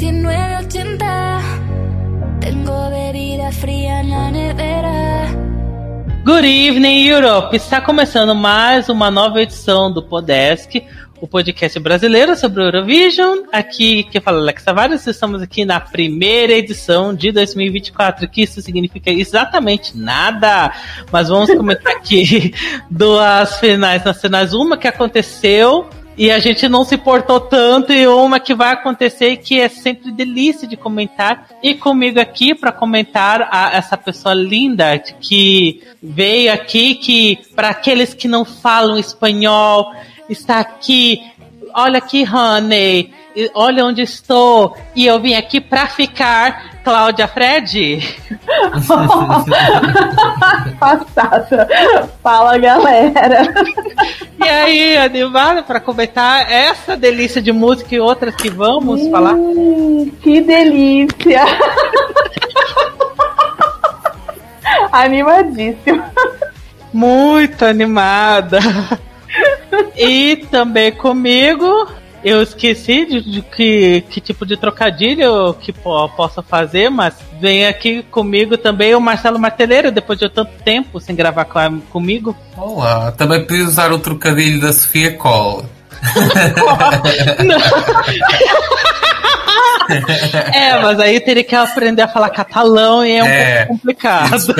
1980. Tengo bebida fría nevera. Good evening, Europe! Está começando mais uma nova edição do Podesk, o podcast brasileiro sobre Eurovision. Aqui que fala Alex Tavares, estamos aqui na primeira edição de 2024, que isso significa exatamente nada. Mas vamos comentar aqui duas finais nacionais, uma que aconteceu e a gente não se portou tanto e uma que vai acontecer e que é sempre delícia de comentar. E comigo aqui para comentar a, essa pessoa linda que veio aqui, que para aqueles que não falam espanhol, está aqui. Olha aqui, Honey. Olha onde estou. E eu vim aqui para ficar. Cláudia Fred. Passada. Fala, galera. E aí, animada para comentar essa delícia de música e outras que vamos hum, falar? Que delícia! Animadíssima. Muito animada. E também comigo, eu esqueci de, de, que, que tipo de trocadilho que po, possa fazer, mas vem aqui comigo também o Marcelo Marteleiro, depois de tanto tempo sem gravar com, comigo. Olá, também podia usar o trocadilho da Sofia Cole. é, mas aí teria que aprender a falar catalão e é um é, pouco complicado.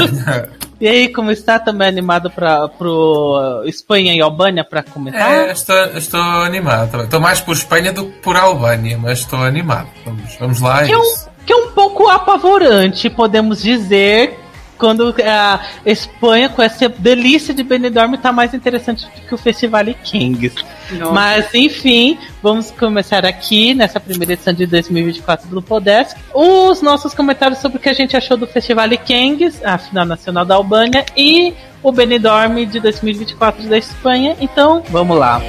E aí, como está também animado para pro Espanha e Albânia para comentar? É, estou, estou animado. Estou mais por Espanha do que por Albânia, mas estou animado. Vamos, vamos lá. Que é, um, que é um pouco apavorante, podemos dizer, quando a Espanha, com essa delícia de Benidorm, está mais interessante do que o Festival Kings. Nossa. Mas, enfim, vamos começar aqui, nessa primeira edição de 2024 do Podesk, os nossos comentários sobre o que a gente achou do Festival Kings, a final nacional da Albânia, e o Benidorm de 2024 da Espanha. Então, vamos lá.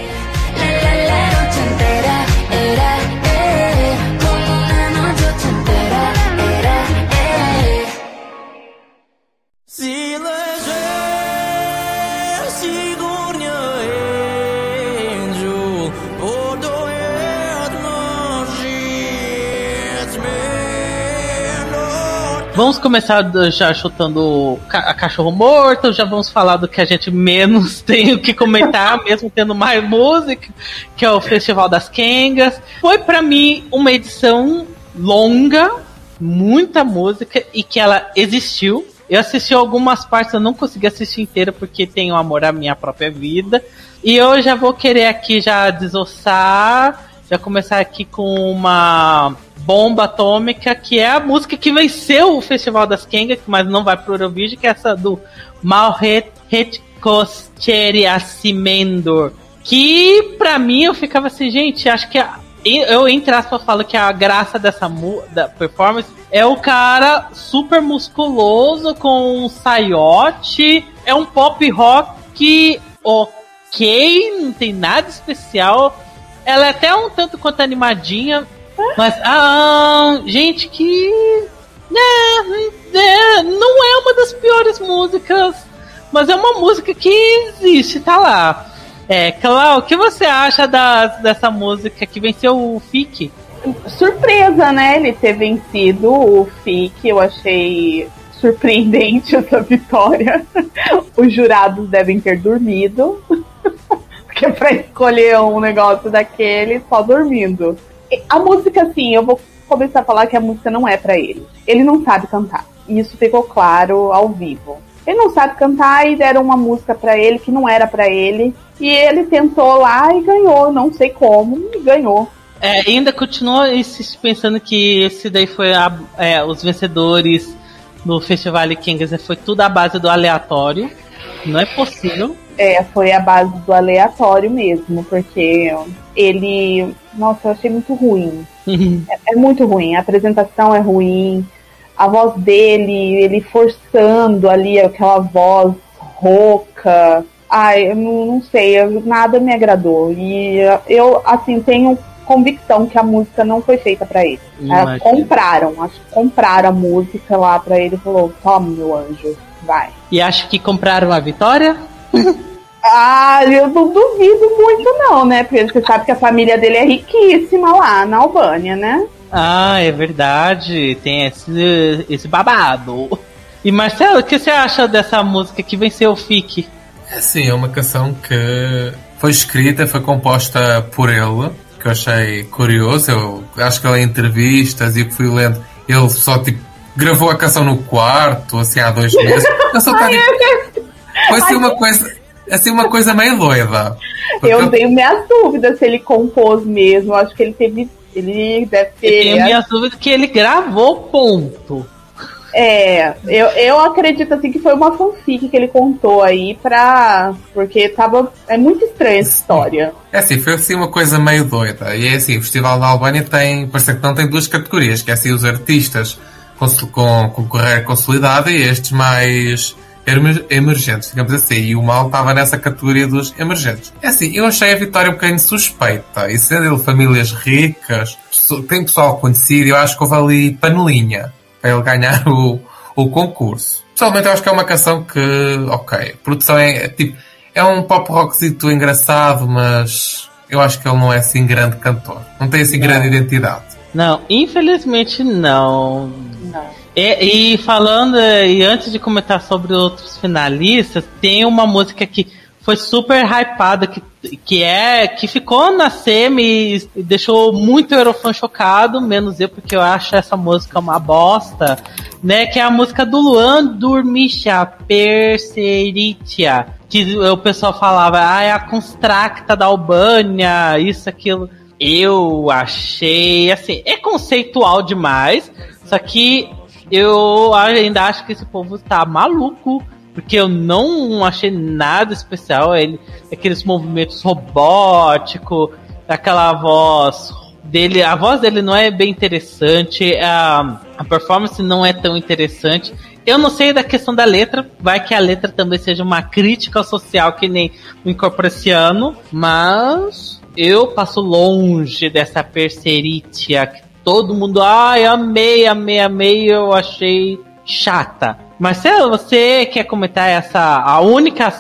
Vamos começar já chutando a cachorro morto, já vamos falar do que a gente menos tem o que comentar, mesmo tendo mais música, que é o Festival das Kengas. Foi para mim uma edição longa, muita música e que ela existiu. Eu assisti algumas partes, eu não consegui assistir inteira porque tenho amor à minha própria vida. E eu já vou querer aqui já desossar, já começar aqui com uma Bomba Atômica, que é a música que venceu o Festival das Kengas, mas não vai pro Eurovision, que é essa do Malhet Assimendor. Que pra mim eu ficava assim, gente, acho que a, eu, entre aspas, falo que a graça dessa da performance é o cara super musculoso com um saiote. É um pop rock ok, não tem nada especial. Ela é até um tanto quanto animadinha, mas, ah, gente, que. É, é, não é uma das piores músicas, mas é uma música que existe, tá lá. É, Clau, o que você acha da, dessa música que venceu o FIC? Surpresa, né? Ele ter vencido o FIC, eu achei surpreendente essa vitória. Os jurados devem ter dormido. Porque pra escolher um negócio daquele, só dormindo. A música, assim, eu vou começar a falar que a música não é para ele. Ele não sabe cantar. E isso ficou claro ao vivo. Ele não sabe cantar e deram uma música para ele que não era para ele. E ele tentou lá e ganhou, não sei como, e ganhou. É, ainda continua pensando que esse daí foi a, é, os vencedores no Festival Kings foi tudo a base do aleatório. Não é possível. É, foi a base do aleatório mesmo, porque ele. Nossa, eu achei muito ruim. Uhum. É, é, muito ruim. A apresentação é ruim. A voz dele, ele forçando ali aquela voz rouca. Ai, eu não, não sei, eu, nada me agradou. E eu, assim, tenho convicção que a música não foi feita para ele. É, compraram, acho que compraram a música lá para ele e falou: toma, meu anjo, vai. E acho que compraram a vitória? Ah, eu não duvido muito, não, né? Porque você sabe que a família dele é riquíssima lá na Albânia, né? Ah, é verdade. Tem esse, esse babado. E Marcelo, o que você acha dessa música que venceu o FIC? É sim, é uma canção que foi escrita, foi composta por ele, que eu achei curioso. Eu acho que ele em entrevistas e fui lendo, ele só tipo gravou a canção no quarto, assim há dois meses. Eu só tá, foi assim uma coisa, assim uma coisa meio doida. Eu tenho minhas dúvidas se ele compôs mesmo. Acho que ele teve ele deve ter. Eu tenho minhas dúvidas que ele gravou, ponto. É, eu, eu acredito assim que foi uma fanfic que ele contou aí pra. Porque tava. É muito estranha essa história. É assim, foi assim uma coisa meio doida. E é assim, o Festival da Albânia tem. Parece que não tem duas categorias, que é assim os artistas com, com, carreira consolidada e estes mais emergentes, digamos assim, e o mal estava nessa categoria dos emergentes. É assim, eu achei a vitória um bocadinho suspeita, e sendo ele famílias ricas, tem pessoal conhecido, eu acho que houve ali panelinha para ele ganhar o, o concurso. Pessoalmente, eu acho que é uma canção que, ok, produção é, é tipo, é um pop rockzito engraçado, mas eu acho que ele não é assim grande cantor. Não tem assim não. grande identidade. Não, infelizmente não. E, e, falando, e antes de comentar sobre outros finalistas, tem uma música que foi super hypada, que, que é que ficou na semi e deixou muito Eurofã chocado, menos eu, porque eu acho essa música uma bosta, né? Que é a música do Luan Durmicha, Perseritia. Que o pessoal falava, ah, é a Constracta da Albânia, isso, aquilo. Eu achei, assim, é conceitual demais, só que eu ainda acho que esse povo tá maluco. Porque eu não achei nada especial. Ele, aqueles movimentos robóticos, aquela voz dele. A voz dele não é bem interessante. A, a performance não é tão interessante. Eu não sei da questão da letra, vai que a letra também seja uma crítica social que nem o Incorporaciano, mas eu passo longe dessa perseritia que todo mundo, ai, amei, amei, amei, eu achei chata. Marcelo, você quer comentar essa, a única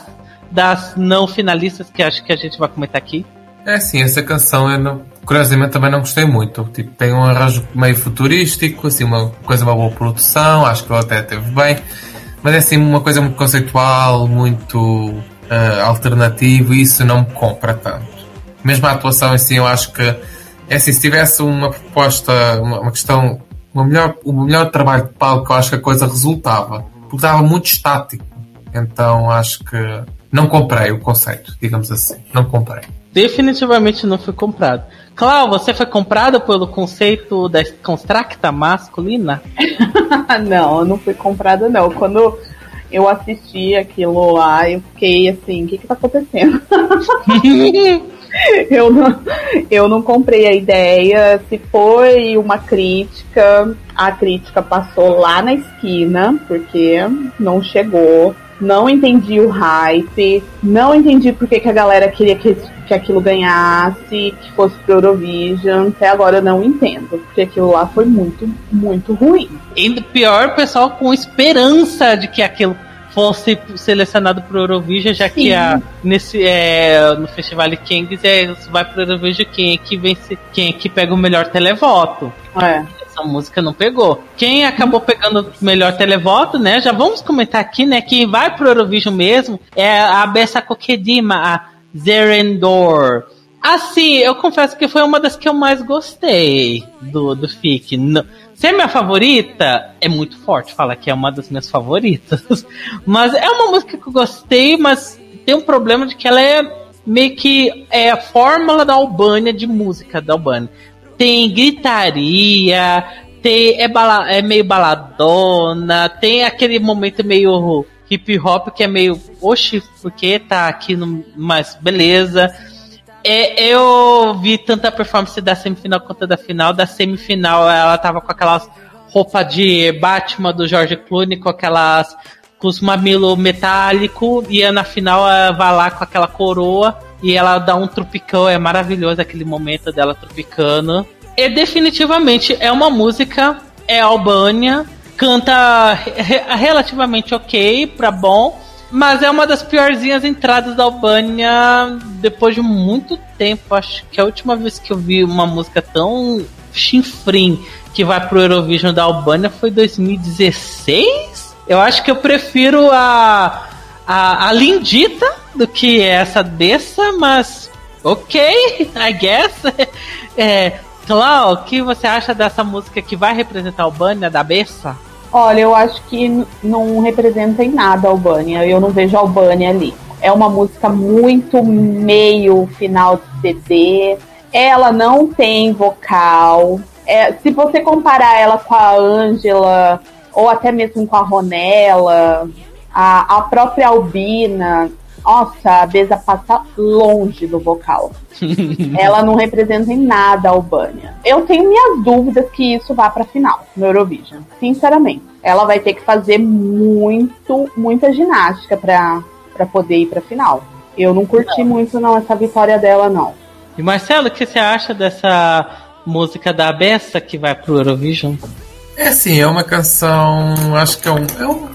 das não finalistas que acho que a gente vai comentar aqui? É sim, essa canção eu não, curiosamente também não gostei muito. Tipo, tem um arranjo meio futurístico, assim, uma coisa, uma boa produção, acho que ela até teve bem, mas é assim uma coisa muito conceitual, muito uh, alternativo, e isso não me compra tanto. Mesmo a atuação assim, eu acho que é assim, se tivesse uma proposta, uma, uma questão, uma melhor, um melhor trabalho de palco, eu acho que a coisa resultava. Porque estava muito estático. Então acho que não comprei o conceito, digamos assim. Não comprei. Definitivamente não foi comprado. Clau, você foi comprada pelo conceito da constracta masculina? não, eu não fui comprada não. Quando eu assisti aquilo lá, eu fiquei assim, o que que tá acontecendo? eu, não, eu não comprei a ideia. Se foi uma crítica, a crítica passou lá na esquina, porque não chegou. Não entendi o hype, não entendi porque que a galera queria que, que aquilo ganhasse, que fosse pro Eurovision. Até agora eu não entendo, porque aquilo lá foi muito, muito ruim. E pior, pessoal com esperança de que aquilo fosse selecionado para o Eurovision, já Sim. que a, nesse, é, no Festival Kings é, vai para o Eurovision quem é que vence, quem é que pega o melhor televoto. É. Essa música não pegou. Quem acabou pegando o melhor televoto, né? Já vamos comentar aqui, né? Quem vai pro Eurovision mesmo é a Bessa Kokedima, a Zerendor. Assim, eu confesso que foi uma das que eu mais gostei do, do FIC. Não, Ser minha favorita é muito forte falar que é uma das minhas favoritas. Mas é uma música que eu gostei, mas tem um problema de que ela é meio que é a fórmula da Albânia de música da Albânia. Tem gritaria, tem, é, bala, é meio baladona, tem aquele momento meio hip hop que é meio, oxe, por que tá aqui no. Mas beleza. É, eu vi tanta performance da semifinal quanto da final. Da semifinal, ela tava com aquelas roupas de Batman do George Clooney, com aquelas. com os mamilos metálico, e na final ela vai lá com aquela coroa e ela dá um tropicão. É maravilhoso aquele momento dela tropicando. E definitivamente é uma música, é Albânia, canta relativamente ok pra bom mas é uma das piorzinhas entradas da Albânia depois de muito tempo. Acho que a última vez que eu vi uma música tão chinfrim que vai pro Eurovision da Albânia foi 2016? Eu acho que eu prefiro a, a, a Lindita do que essa dessa, mas ok, I guess. É, Clau, o que você acha dessa música que vai representar a Albânia da Bessa? Olha, eu acho que não representa em nada a Albânia. Eu não vejo a Albânia ali. É uma música muito meio final de CD. Ela não tem vocal. É, se você comparar ela com a Ângela, ou até mesmo com a Ronella, a, a própria Albina, nossa, a Beza passa longe do vocal. ela não representa em nada a Albânia. Eu tenho minhas dúvidas que isso vá pra final no Eurovision, sinceramente. Ela vai ter que fazer muito, muita ginástica pra, pra poder ir pra final. Eu não curti não. muito não essa vitória dela, não. E Marcelo, o que você acha dessa música da Bessa que vai pro Eurovision? É sim, é uma canção. Acho que é um, é um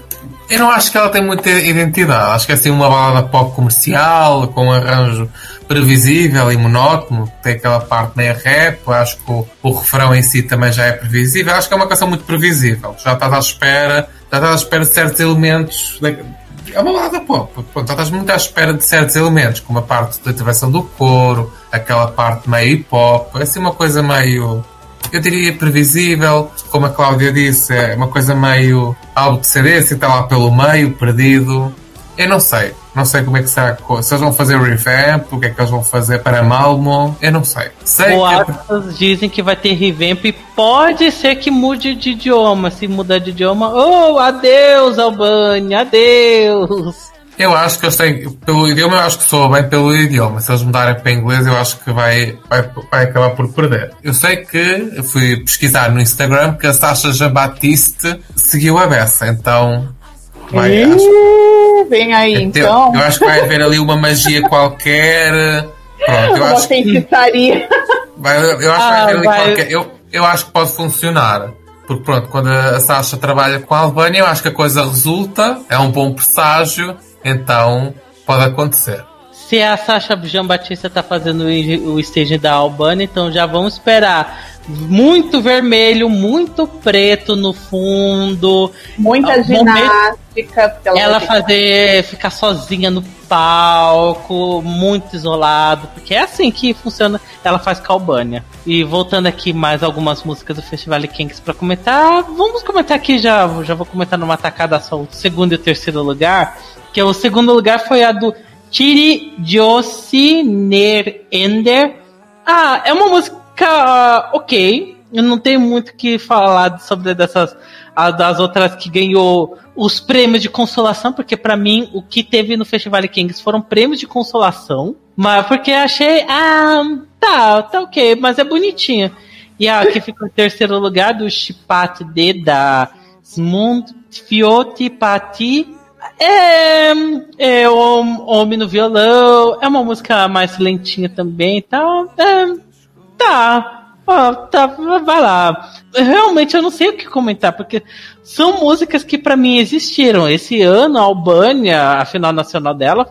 eu não acho que ela tem muita identidade. Acho que é assim uma balada pop comercial, com um arranjo previsível e monótono. Tem aquela parte meio rap. Acho que o, o refrão em si também já é previsível. Acho que é uma canção muito previsível. Já estás à espera, já estás à espera de certos elementos. É uma balada pop. Pronto, já estás muito à espera de certos elementos, como a parte da intervenção do coro, aquela parte meio hip hop. É assim uma coisa meio eu diria previsível, como a Cláudia disse, é uma coisa meio algo de assim, está lá pelo meio, perdido. Eu não sei. Não sei como é que será. Se eles vão fazer revamp, o que é que eles vão fazer para Malmo, eu não sei. sei Boatos que... dizem que vai ter revamp e pode ser que mude de idioma. Se mudar de idioma, oh, adeus, Albânia, adeus. Eu acho que eles têm, pelo idioma, eu acho que soa bem pelo idioma. Se eles mudarem para inglês, eu acho que vai, vai, vai acabar por perder. Eu sei que eu fui pesquisar no Instagram que a Sasha Jean-Baptiste seguiu a Bessa, então. Vai, acho, vem aí, eu, então. Eu acho que vai haver ali uma magia qualquer. Pronto, eu uma acho feitiçaria. Vai, eu acho que vai haver ali ah, vai... qualquer. Eu, eu acho que pode funcionar. Porque pronto, quando a Sasha trabalha com a Albânia, eu acho que a coisa resulta, é um bom presságio então, pode acontecer. Se a Sasha Jean Batista tá fazendo o stage da Albana, então já vamos esperar muito vermelho, muito preto no fundo. Muita ginástica. Ela, ela fazer ficar sozinha no palco, muito isolado, porque é assim que funciona. Ela faz Calbânia. E voltando aqui mais algumas músicas do Festival Kings para comentar, vamos comentar aqui já, já vou comentar numa tacada só o segundo e o terceiro lugar que o segundo lugar foi a do Tiri Josiner Ender. Ah, é uma música uh, ok. Eu não tenho muito que falar sobre dessas das outras que ganhou os prêmios de consolação, porque para mim o que teve no Festival Kings foram prêmios de consolação, mas porque achei, ah, tá, tá ok, mas é bonitinha. E a que ficou em terceiro lugar do Chipat D da Smund Fiotti Pati é, é Homem no Violão, é uma música mais lentinha também tal. É, tá, ó, tá, vai lá. Realmente eu não sei o que comentar, porque são músicas que para mim existiram. Esse ano, a Albânia, a final nacional dela,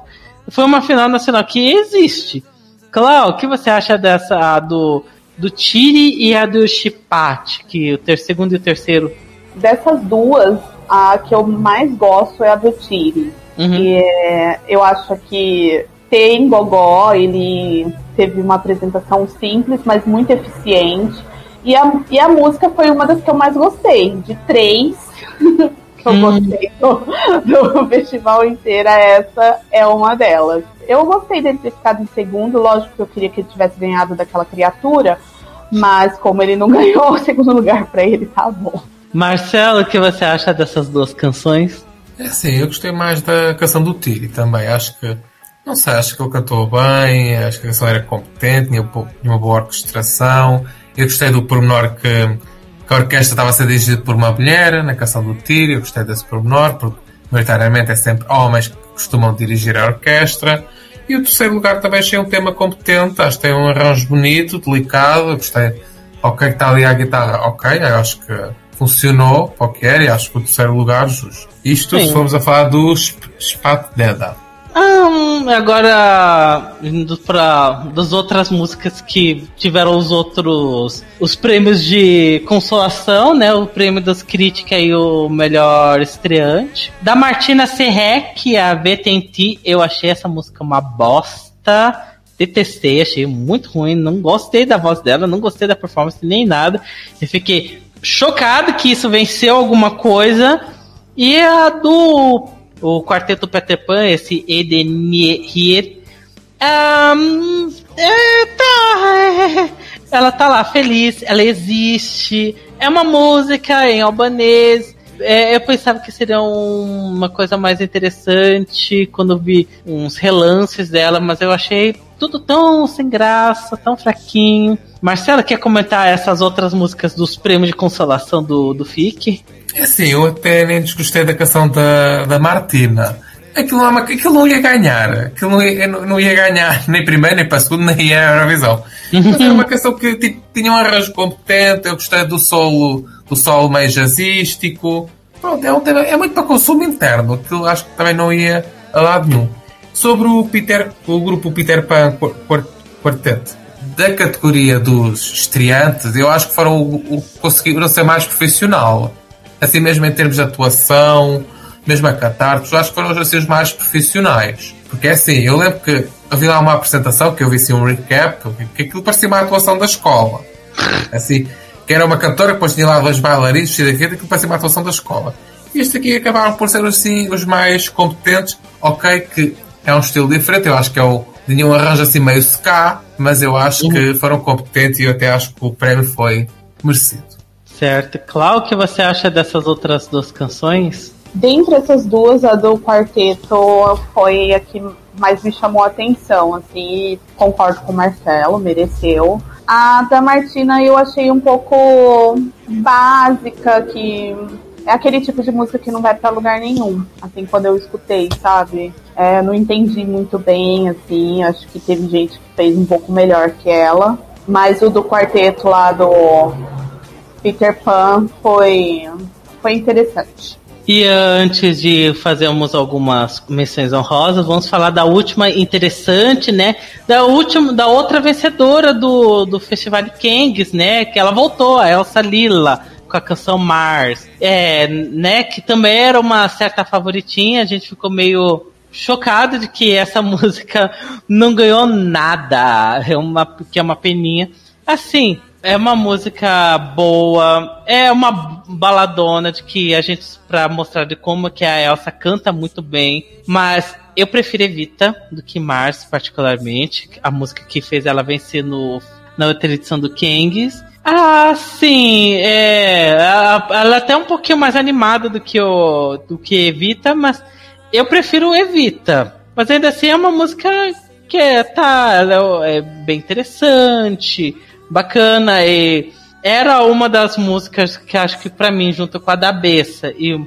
foi uma final nacional que existe. Clau, o que você acha dessa do, do Tiri e a do Chipat, que o ter, segundo e o terceiro? Dessas duas, a que eu mais gosto é a do Tiri. Uhum. E é, eu acho que tem Gogó, ele teve uma apresentação simples, mas muito eficiente. E a, e a música foi uma das que eu mais gostei. De três que eu hum. gostei do, do, festival inteiro, essa é uma delas. Eu gostei dele ter ficado em segundo, lógico que eu queria que ele tivesse ganhado daquela criatura, mas como ele não ganhou o segundo lugar para ele, tá bom. Marcelo, o que você acha dessas duas canções? É sim, eu gostei mais da canção do Tiri também. Acho que, não sei, acho que ele cantou bem, acho que a canção era competente, tinha uma boa orquestração. Eu gostei do pormenor que, que a orquestra estava a ser dirigida por uma mulher na canção do Tiri. Eu gostei desse pormenor, porque maioritariamente é sempre homens que costumam dirigir a orquestra. E o terceiro lugar também achei um tema competente, acho que tem um arranjo bonito, delicado. Eu gostei, ok, que está ali a guitarra, ok, acho que funcionou qualquer e acho que o terceiro lugar justo. Isto Sim. se formos a falar do Spat Deda. Ah, agora indo para das outras músicas que tiveram os outros os prêmios de consolação, né? O prêmio das críticas e o melhor estreante. Da Martina Serrec, a VTNT, eu achei essa música uma bosta. Detestei, achei muito ruim, não gostei da voz dela, não gostei da performance nem nada. Eu fiquei chocado que isso venceu alguma coisa. E a do o quarteto Peter Pan, esse Edenir, um, é, tá, é, ela tá lá feliz, ela existe, é uma música em albanês. É, eu pensava que seria um, uma coisa mais interessante quando vi uns relances dela, mas eu achei tudo tão sem graça, tão fraquinho. Marcela, quer comentar essas outras músicas dos prêmios de consolação do, do FIC? É assim, eu até nem desgostei da canção da, da Martina. Aquilo não, é aquilo não ia ganhar. Aquilo não ia, não ia ganhar nem primeiro, nem para segundo, nem a Eurovisão. Mas era uma canção que tipo, tinha um arranjo competente, eu gostei do solo, do solo meio jazzístico. Pronto, é, um tema, é muito para consumo interno, aquilo acho que também não ia a lado nenhum. Sobre o Peter, o grupo Peter Pan Quartet, da categoria dos estreantes, eu acho que foram o, o conseguiram ser mais profissional assim mesmo em termos de atuação, mesmo a cantar, acho que foram assim, os mais profissionais. Porque é assim, eu lembro que havia lá uma apresentação que eu vi assim um recap, que aquilo parecia uma atuação da escola. Assim, que era uma cantora, depois tinha lá dois bailarinos, e aquilo parecia uma atuação da escola. E este aqui acabaram por ser assim os mais competentes, ok, que é um estilo diferente, eu acho que é o. Tinha um arranjo assim meio ska, mas eu acho uhum. que foram competentes e eu até acho que o prémio foi merecido. Certo. Clau, o que você acha dessas outras duas canções? Dentre essas duas, a do quarteto foi a que mais me chamou a atenção, assim, concordo com o Marcelo, mereceu. A da Martina eu achei um pouco básica, que é aquele tipo de música que não vai para lugar nenhum, assim, quando eu escutei, sabe? É, não entendi muito bem, assim, acho que teve gente que fez um pouco melhor que ela. Mas o do quarteto lá do Peter Pan foi, foi interessante. E antes de fazermos algumas menções honrosas, vamos falar da última interessante, né? Da última, da outra vencedora do, do Festival de Kangs, né? Que ela voltou, a Elsa Lila, com a canção Mars. É, né? Que também era uma certa favoritinha, a gente ficou meio chocado de que essa música não ganhou nada. É uma, que é uma peninha. Assim, é uma música boa, é uma baladona de que a gente para mostrar de como que a Elsa canta muito bem, mas eu prefiro Evita do que Mars particularmente, a música que fez ela vencer no na outra edição do Kangs. Ah, sim, é, ela é até um pouquinho mais animada do que o do que Evita, mas eu prefiro Evita. Mas ainda assim é uma música que é, tá, é, é bem interessante bacana e era uma das músicas que acho que para mim junto com a da Bessa e,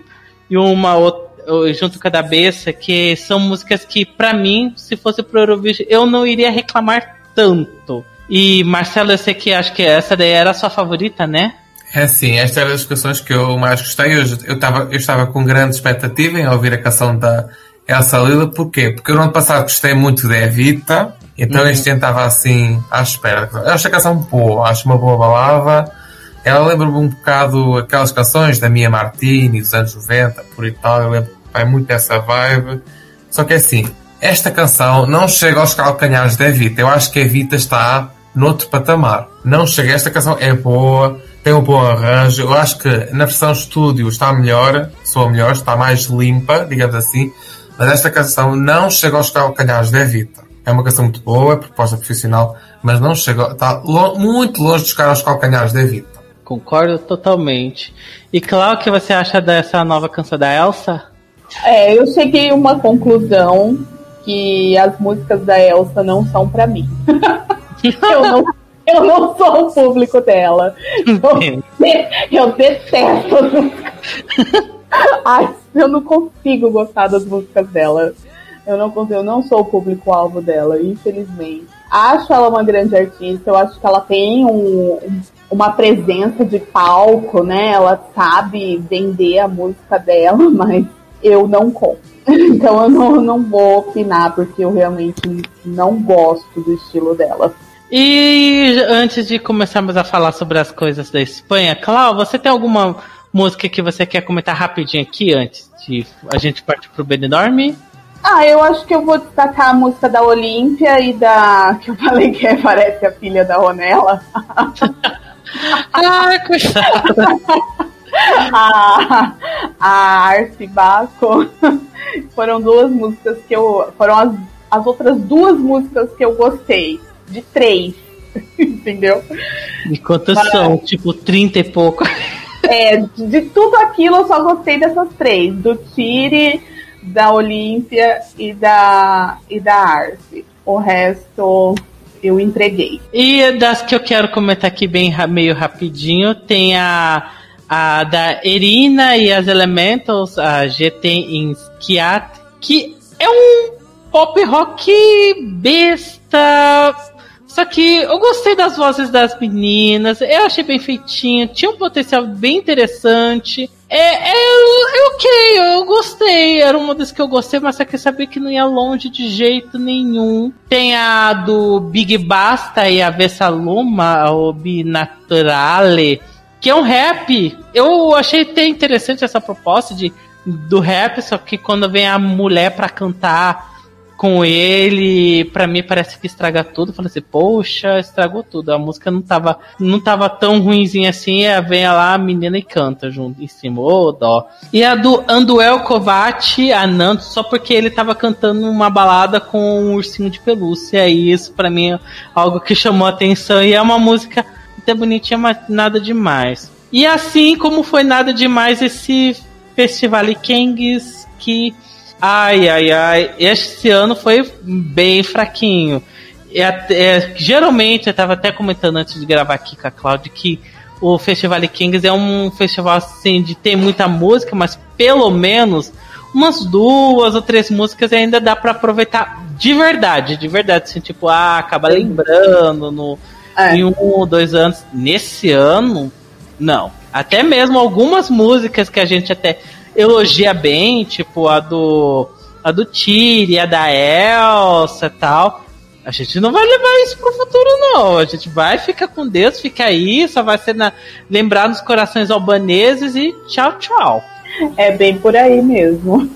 e uma outra junto com a da Bessa que são músicas que para mim se fosse pro Eurovision eu não iria reclamar tanto e Marcelo eu sei que acho que essa daí era a sua favorita né é sim, esta era das canções que eu mais gostei. Eu, eu, tava, eu estava com grande expectativa em ouvir a canção da Elsa Lila. Porquê? Porque no ano passado gostei muito da Evita então uhum. este ano estava assim à espera. Eu acho a canção boa, acho uma boa balada. Ela lembra-me um bocado aquelas canções da Mia Martini dos anos 90, por e tal. Eu lembro vai muito dessa vibe. Só que é assim, esta canção não chega aos calcanhares da Evita. Eu acho que a Evita está noutro patamar. Não chega. Esta canção é boa, tem um bom arranjo. Eu acho que na versão estúdio está melhor, soa melhor, está mais limpa, digamos assim. Mas esta canção não chega aos calcanhares da Evita. É uma canção muito boa, é proposta profissional, mas não chega, está lo, muito longe de chegar aos calcanhares da Evita. Concordo totalmente. E claro que você acha dessa nova canção da Elsa? É, eu cheguei a uma conclusão que as músicas da Elsa não são para mim. eu, não, eu não sou o público dela. Eu, eu detesto as músicas. Ai, eu não consigo gostar das músicas dela. Eu não consigo, eu não sou o público-alvo dela, infelizmente. Acho ela uma grande artista, eu acho que ela tem um, uma presença de palco, né? Ela sabe vender a música dela, mas eu não compro. Então eu não, não vou opinar, porque eu realmente não gosto do estilo dela. E antes de começarmos a falar sobre as coisas da Espanha, Clau, você tem alguma música que você quer comentar rapidinho aqui antes de a gente partir pro Benidorm? Ah, eu acho que eu vou destacar a música da Olímpia e da. que eu falei que parece a filha da Ronela. ah, coitada! a, a Arce Baco foram duas músicas que eu. Foram as, as outras duas músicas que eu gostei. De três. Entendeu? E quantas Mas, são? Tipo, 30 e pouco. É, de tudo aquilo eu só gostei dessas três. Do Tire, da Olímpia e da, e da Arce. O resto eu entreguei. E das que eu quero comentar aqui bem meio rapidinho, tem a, a da Erina e as Elementals, a GT em Skiat, que é um pop rock besta. Só que eu gostei das vozes das meninas, eu achei bem feitinho, tinha um potencial bem interessante. É, é, é, ok, eu gostei. Era uma das que eu gostei, mas só que sabia que não ia longe de jeito nenhum. Tem a do Big Basta e a Vessaluma, o Binaturale, que é um rap. Eu achei até interessante essa proposta de, do rap, só que quando vem a mulher pra cantar com ele, para mim parece que estraga tudo. Falei assim, poxa, estragou tudo. A música não tava, não tava tão ruimzinha assim. É, vem lá a menina e canta junto em cima. Ô, oh, dó. E a do Anduel Kovac, a Nanto, só porque ele tava cantando uma balada com um ursinho de pelúcia. E isso para mim é algo que chamou a atenção. E é uma música até bonitinha, mas nada demais. E assim como foi nada demais esse Festival Kings que Ai, ai, ai. Este ano foi bem fraquinho. É, é, geralmente, eu estava até comentando antes de gravar aqui com a Cláudia que o Festival Kings é um festival assim de ter muita música, mas pelo menos umas duas ou três músicas ainda dá para aproveitar de verdade, de verdade, assim, tipo, ah, acaba lembrando no, é. em um ou dois anos. Nesse ano, não. Até mesmo algumas músicas que a gente até elogia bem, tipo a do a do Tiri, a da Elsa e tal. A gente não vai levar isso pro futuro, não. A gente vai ficar com Deus, fica aí, só vai ser na, lembrar nos corações albaneses e tchau, tchau. É bem por aí mesmo.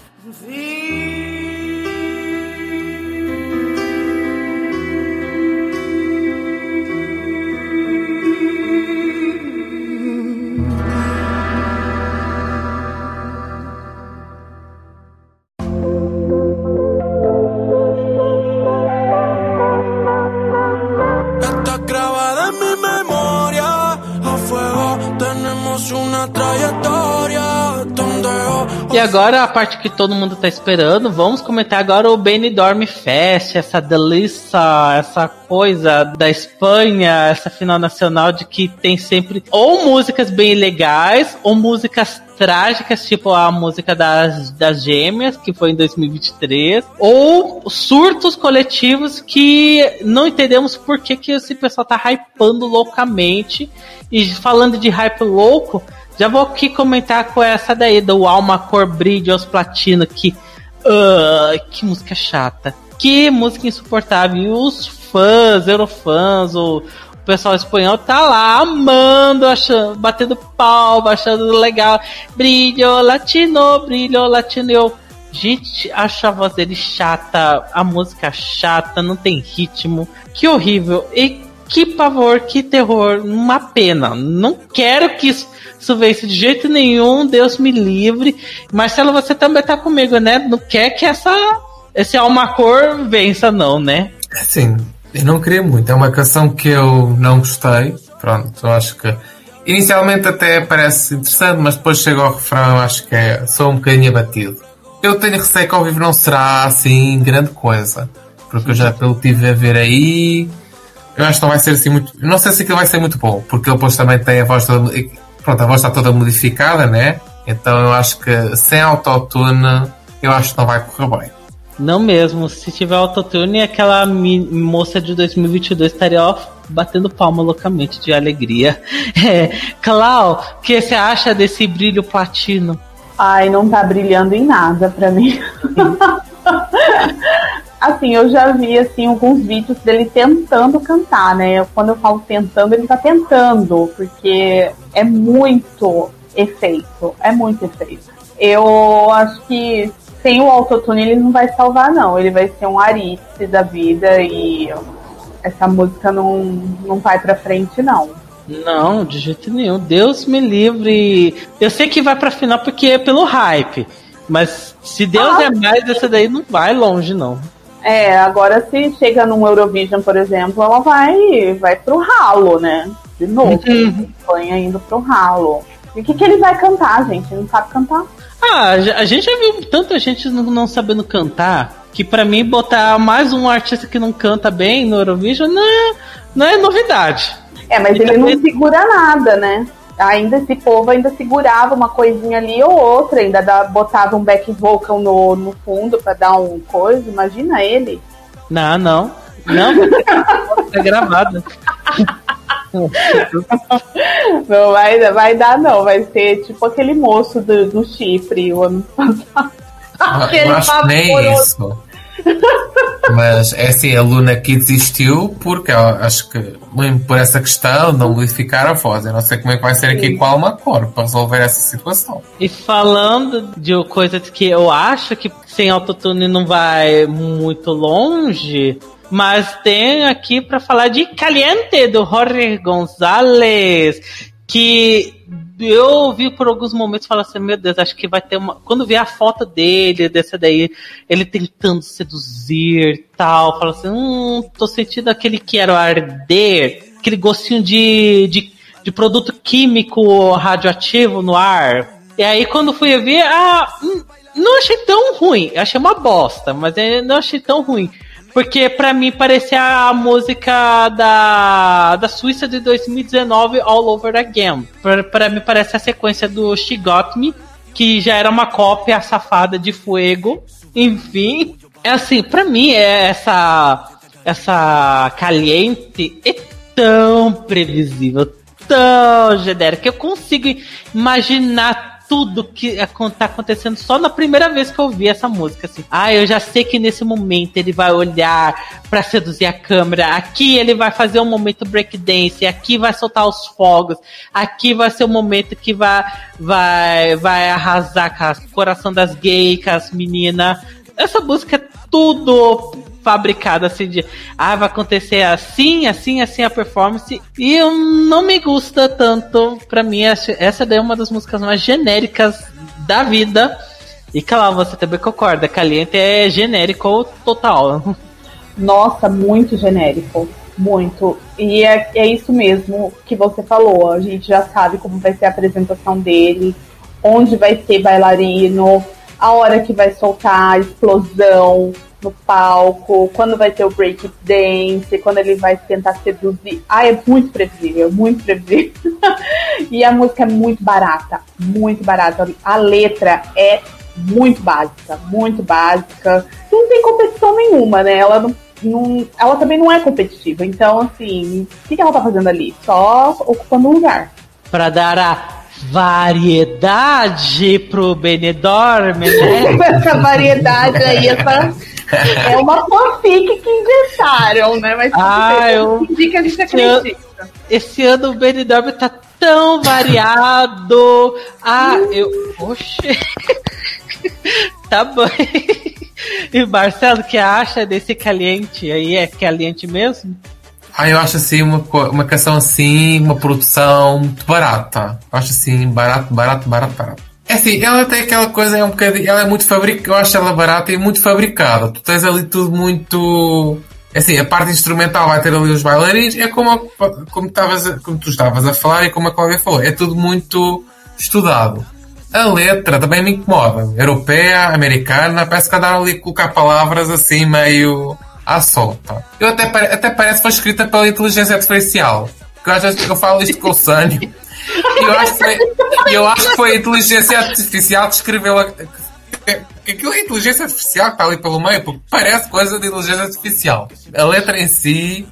E agora a parte que todo mundo tá esperando, vamos comentar agora o Benidorm Fest, essa delícia, essa coisa da Espanha, essa final nacional de que tem sempre ou músicas bem legais ou músicas trágicas, tipo a música das, das gêmeas, que foi em 2023, ou surtos coletivos que não entendemos por que, que esse pessoal tá hypando loucamente. E falando de hype louco, já vou aqui comentar com essa daí, do Alma Cor Brilho aos Platina, que. Uh, que música chata. Que música insuportável. E os fãs, eurofãs, o, o pessoal espanhol tá lá amando, achando, batendo palma, achando legal. Brilho latino, brilho latino. Eu, gente, acho a voz dele chata, a música chata, não tem ritmo. Que horrível. E que pavor, que terror, uma pena. Não quero que isso isso vence de jeito nenhum, Deus me livre. Marcelo, você também tá comigo, né? Não quer que essa esse alma cor vença, não, né? Sim, eu não queria muito. É uma canção que eu não gostei. Pronto, acho que. Inicialmente até parece interessante, mas depois chega ao refrão, acho que é só um bocadinho abatido. Eu tenho receio que ao vivo não será assim grande coisa. Porque eu já pelo tive a ver aí. Eu acho que não vai ser assim muito. Não sei se aquilo vai ser muito bom, porque ele depois também tem a voz da pronto, a voz está toda modificada, né? Então eu acho que sem autotune, eu acho que não vai correr bem. Não mesmo, se tiver autotune, aquela moça de 2022 estaria ó, batendo palma loucamente de alegria. É, Clau, o que você acha desse brilho platino? Ai, não tá brilhando em nada pra mim. assim, eu já vi assim alguns vídeos dele tentando cantar, né? Quando eu falo tentando, ele tá tentando, porque é muito efeito, é muito efeito. Eu acho que sem o autotune ele não vai salvar não, ele vai ser um Arice da vida e essa música não, não vai pra frente não. Não, de jeito nenhum. Deus me livre. Eu sei que vai pra final porque é pelo hype. Mas se Deus ah, é mais, essa daí não vai longe, não. É, agora se chega num Eurovision, por exemplo, ela vai, vai pro ralo, né? De novo, uhum. Espanha indo pro ralo. E o que, que ele vai cantar, gente? Ele não sabe cantar. Ah, a gente já viu tanta gente não, não sabendo cantar que para mim botar mais um artista que não canta bem no Eurovision não é, não é novidade. É, mas ele não segura nada, né? Ainda esse povo ainda segurava uma coisinha ali ou outra, ainda botava um back vocal no, no fundo para dar um coisa. Imagina ele. Não, não. Não, é gravado. não vai, vai dar, não. Vai ser tipo aquele moço do, do Chipre o ano passado. Eu acho que nem isso. Mas é assim, a Luna que desistiu porque acho que mesmo por essa questão não modificar a voz. Eu não sei como é que vai ser aqui Sim. com a Alma Cor para resolver essa situação. E falando de coisas que eu acho que sem autotune não vai muito longe, mas tem aqui para falar de Caliente do Jorge Gonzalez, que eu vi por alguns momentos falar assim, meu Deus, acho que vai ter uma. Quando vi a foto dele, dessa daí, ele tentando seduzir tal, fala assim, hum, tô sentindo aquele quero arder, aquele gostinho de, de, de produto químico radioativo no ar. E aí quando fui ver, ah, hum, não achei tão ruim, achei uma bosta, mas não achei tão ruim. Porque para mim parecia a música da, da Suíça de 2019, All Over Again. Para mim parece a sequência do She Got Me, que já era uma cópia safada de Fuego. Enfim, é assim, para mim é essa essa caliente é tão previsível, tão genérica. Eu consigo imaginar tudo que tá acontecendo só na primeira vez que eu ouvi essa música, assim. Ah, eu já sei que nesse momento ele vai olhar para seduzir a câmera. Aqui ele vai fazer um momento breakdance. Aqui vai soltar os fogos. Aqui vai ser o momento que vai, vai, vai arrasar com o coração das gays, com as meninas. Essa música é tudo fabricado assim de ah, vai acontecer assim, assim, assim a performance. E não me gusta tanto. Pra mim, essa daí é uma das músicas mais genéricas da vida. E claro, você também concorda, Caliente é genérico total. Nossa, muito genérico. Muito. E é, é isso mesmo que você falou. A gente já sabe como vai ser a apresentação dele, onde vai ser bailarino, a hora que vai soltar a explosão, no palco, quando vai ter o break dance, quando ele vai tentar seduzir. Ah, é muito previsível, muito previsível. e a música é muito barata, muito barata. A letra é muito básica, muito básica. Não tem competição nenhuma, né? Ela não, não ela também não é competitiva. Então, assim, o que, que ela tá fazendo ali? Só ocupando um lugar. Pra dar a variedade pro Benedorm, né? essa variedade aí, essa é uma fanfic que inventaram, né? Mas ah, eu... indica a gente acredita. Esse ano o BNW tá tão variado. Ah, eu. Oxe. tá bom. E Marcelo, o que acha desse caliente aí? É caliente mesmo? Ah, eu acho assim uma, uma canção assim, uma produção muito barata. Eu acho assim, barato, barato, barato, barato. É assim, ela tem aquela coisa, é um bocadinho, ela é muito fabricada, eu acho ela barata e muito fabricada. Tu tens ali tudo muito. É assim, a parte instrumental vai ter ali os bailarinos, é como, como, tavas, como tu estavas a falar e como a Cláudia falou, é tudo muito estudado. A letra também me incomoda. Europeia, americana, parece que andaram ali a colocar palavras assim meio à solta. Eu até, até parece que foi escrita pela inteligência artificial. Eu, acho, eu falo isto com o Sânio. Eu acho, que foi, eu acho que foi a inteligência artificial que escreveu a, aquilo é inteligência artificial que está ali pelo meio, porque parece coisa de inteligência artificial. A letra em si,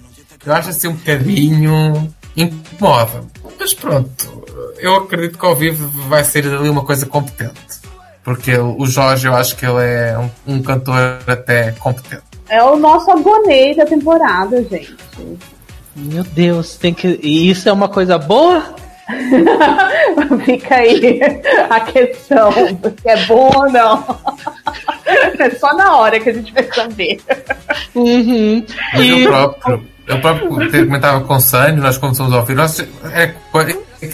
eu acho assim um bocadinho incomoda. Mas pronto, eu acredito que ao vivo vai ser ali uma coisa competente. Porque o Jorge, eu acho que ele é um cantor até competente. É o nosso abonei da temporada, gente. Meu Deus, tem que. E isso é uma coisa boa? Fica aí a questão se é bom ou não. É só na hora que a gente vai saber. Uhum. Mas E- eu próprio, eu próprio comentava com o Sânio, nós começamos a ouvir, nós, é,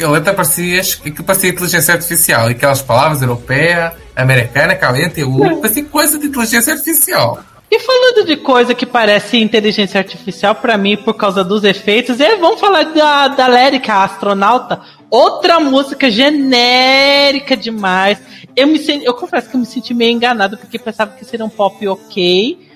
a letra parecia, que parecia inteligência artificial, e aquelas palavras europeia, americana, caliente, u, parecia coisa de inteligência artificial. E falando de coisa que parece inteligência artificial pra mim por causa dos efeitos, e vamos falar da, da Lérica, a astronauta. Outra música genérica demais. Eu, me, eu confesso que eu me senti meio enganado, porque pensava que seria um pop ok,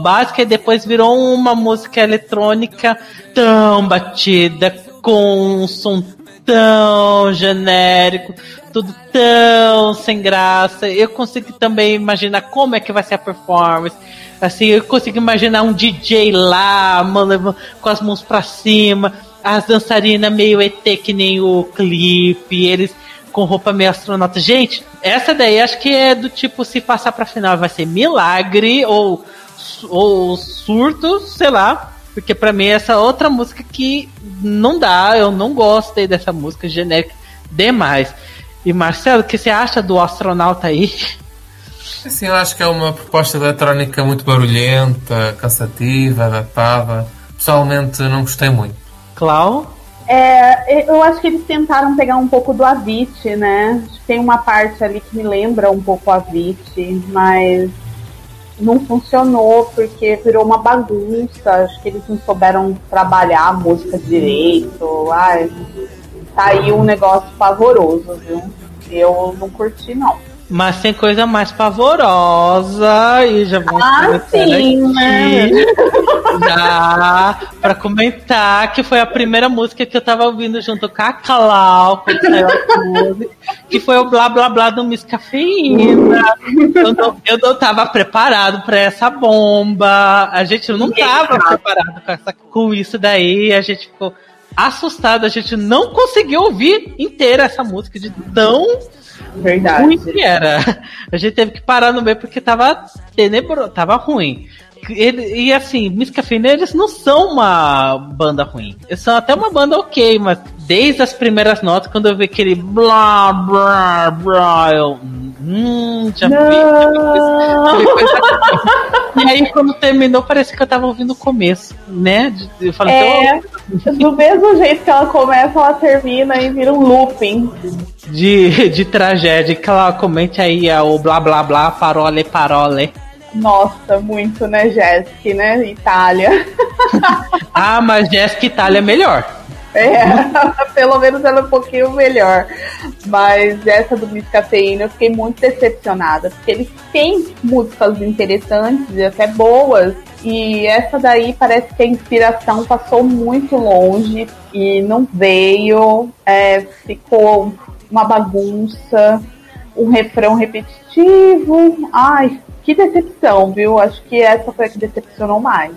básica, e depois virou uma música eletrônica tão batida, com um som tão genérico, tudo tão sem graça. Eu consigo também imaginar como é que vai ser a performance. Assim, eu consigo imaginar um DJ lá, mano, com as mãos pra cima, as dançarinas meio ET que nem o clipe, eles com roupa meio astronauta. Gente, essa daí acho que é do tipo, se passar pra final vai ser milagre ou, ou surto, sei lá. Porque pra mim essa outra música que não dá, eu não gostei dessa música genérica demais. E Marcelo, o que você acha do astronauta aí? Assim, eu acho que é uma proposta eletrónica muito barulhenta, cansativa, datada. Pessoalmente, não gostei muito. Clau? É, eu acho que eles tentaram pegar um pouco do Avicii, né? Acho que tem uma parte ali que me lembra um pouco o Avicii, mas não funcionou porque virou uma bagunça. Acho que eles não souberam trabalhar a música direito. Ai, saiu um negócio pavoroso, viu? Eu não curti, não. Mas tem coisa mais pavorosa e já vamos Ah, começar sim, né? Já pra comentar que foi a primeira música que eu tava ouvindo junto com a Clau, quando saiu a música, que foi o blá blá blá do Miss Cafeína. Eu não, eu não tava preparado pra essa bomba. A gente não tava preparado com, essa, com isso daí. A gente ficou assustado. A gente não conseguiu ouvir inteira essa música de tão Verdade. ruim que era. A gente teve que parar no meio porque tava tenebroso, tava ruim. Ele, e assim, Miss Cafeína, eles não são uma banda ruim. Eles são até uma banda ok, mas desde as primeiras notas, quando eu vi aquele blá, blá, blá, eu. Hum, já vi. já vi coisa- já vi coisa- E aí, quando terminou, parece que eu tava ouvindo o começo, né? Eu falei, É, do mesmo jeito que ela começa, ela termina e vira um looping. de, de tragédia. Que ela comente aí é, o blá blá blá, parole, parole. Nossa, muito, né, Jéssica, né? Itália. Ah, mas Jéssica Itália é melhor. É, pelo menos ela é um pouquinho melhor. Mas essa do Miss Cafeína eu fiquei muito decepcionada, porque eles têm músicas interessantes e até boas. E essa daí parece que a inspiração passou muito longe e não veio. É, ficou uma bagunça, um refrão repetitivo. Ai, que decepção, viu? Acho que essa foi a que decepcionou mais.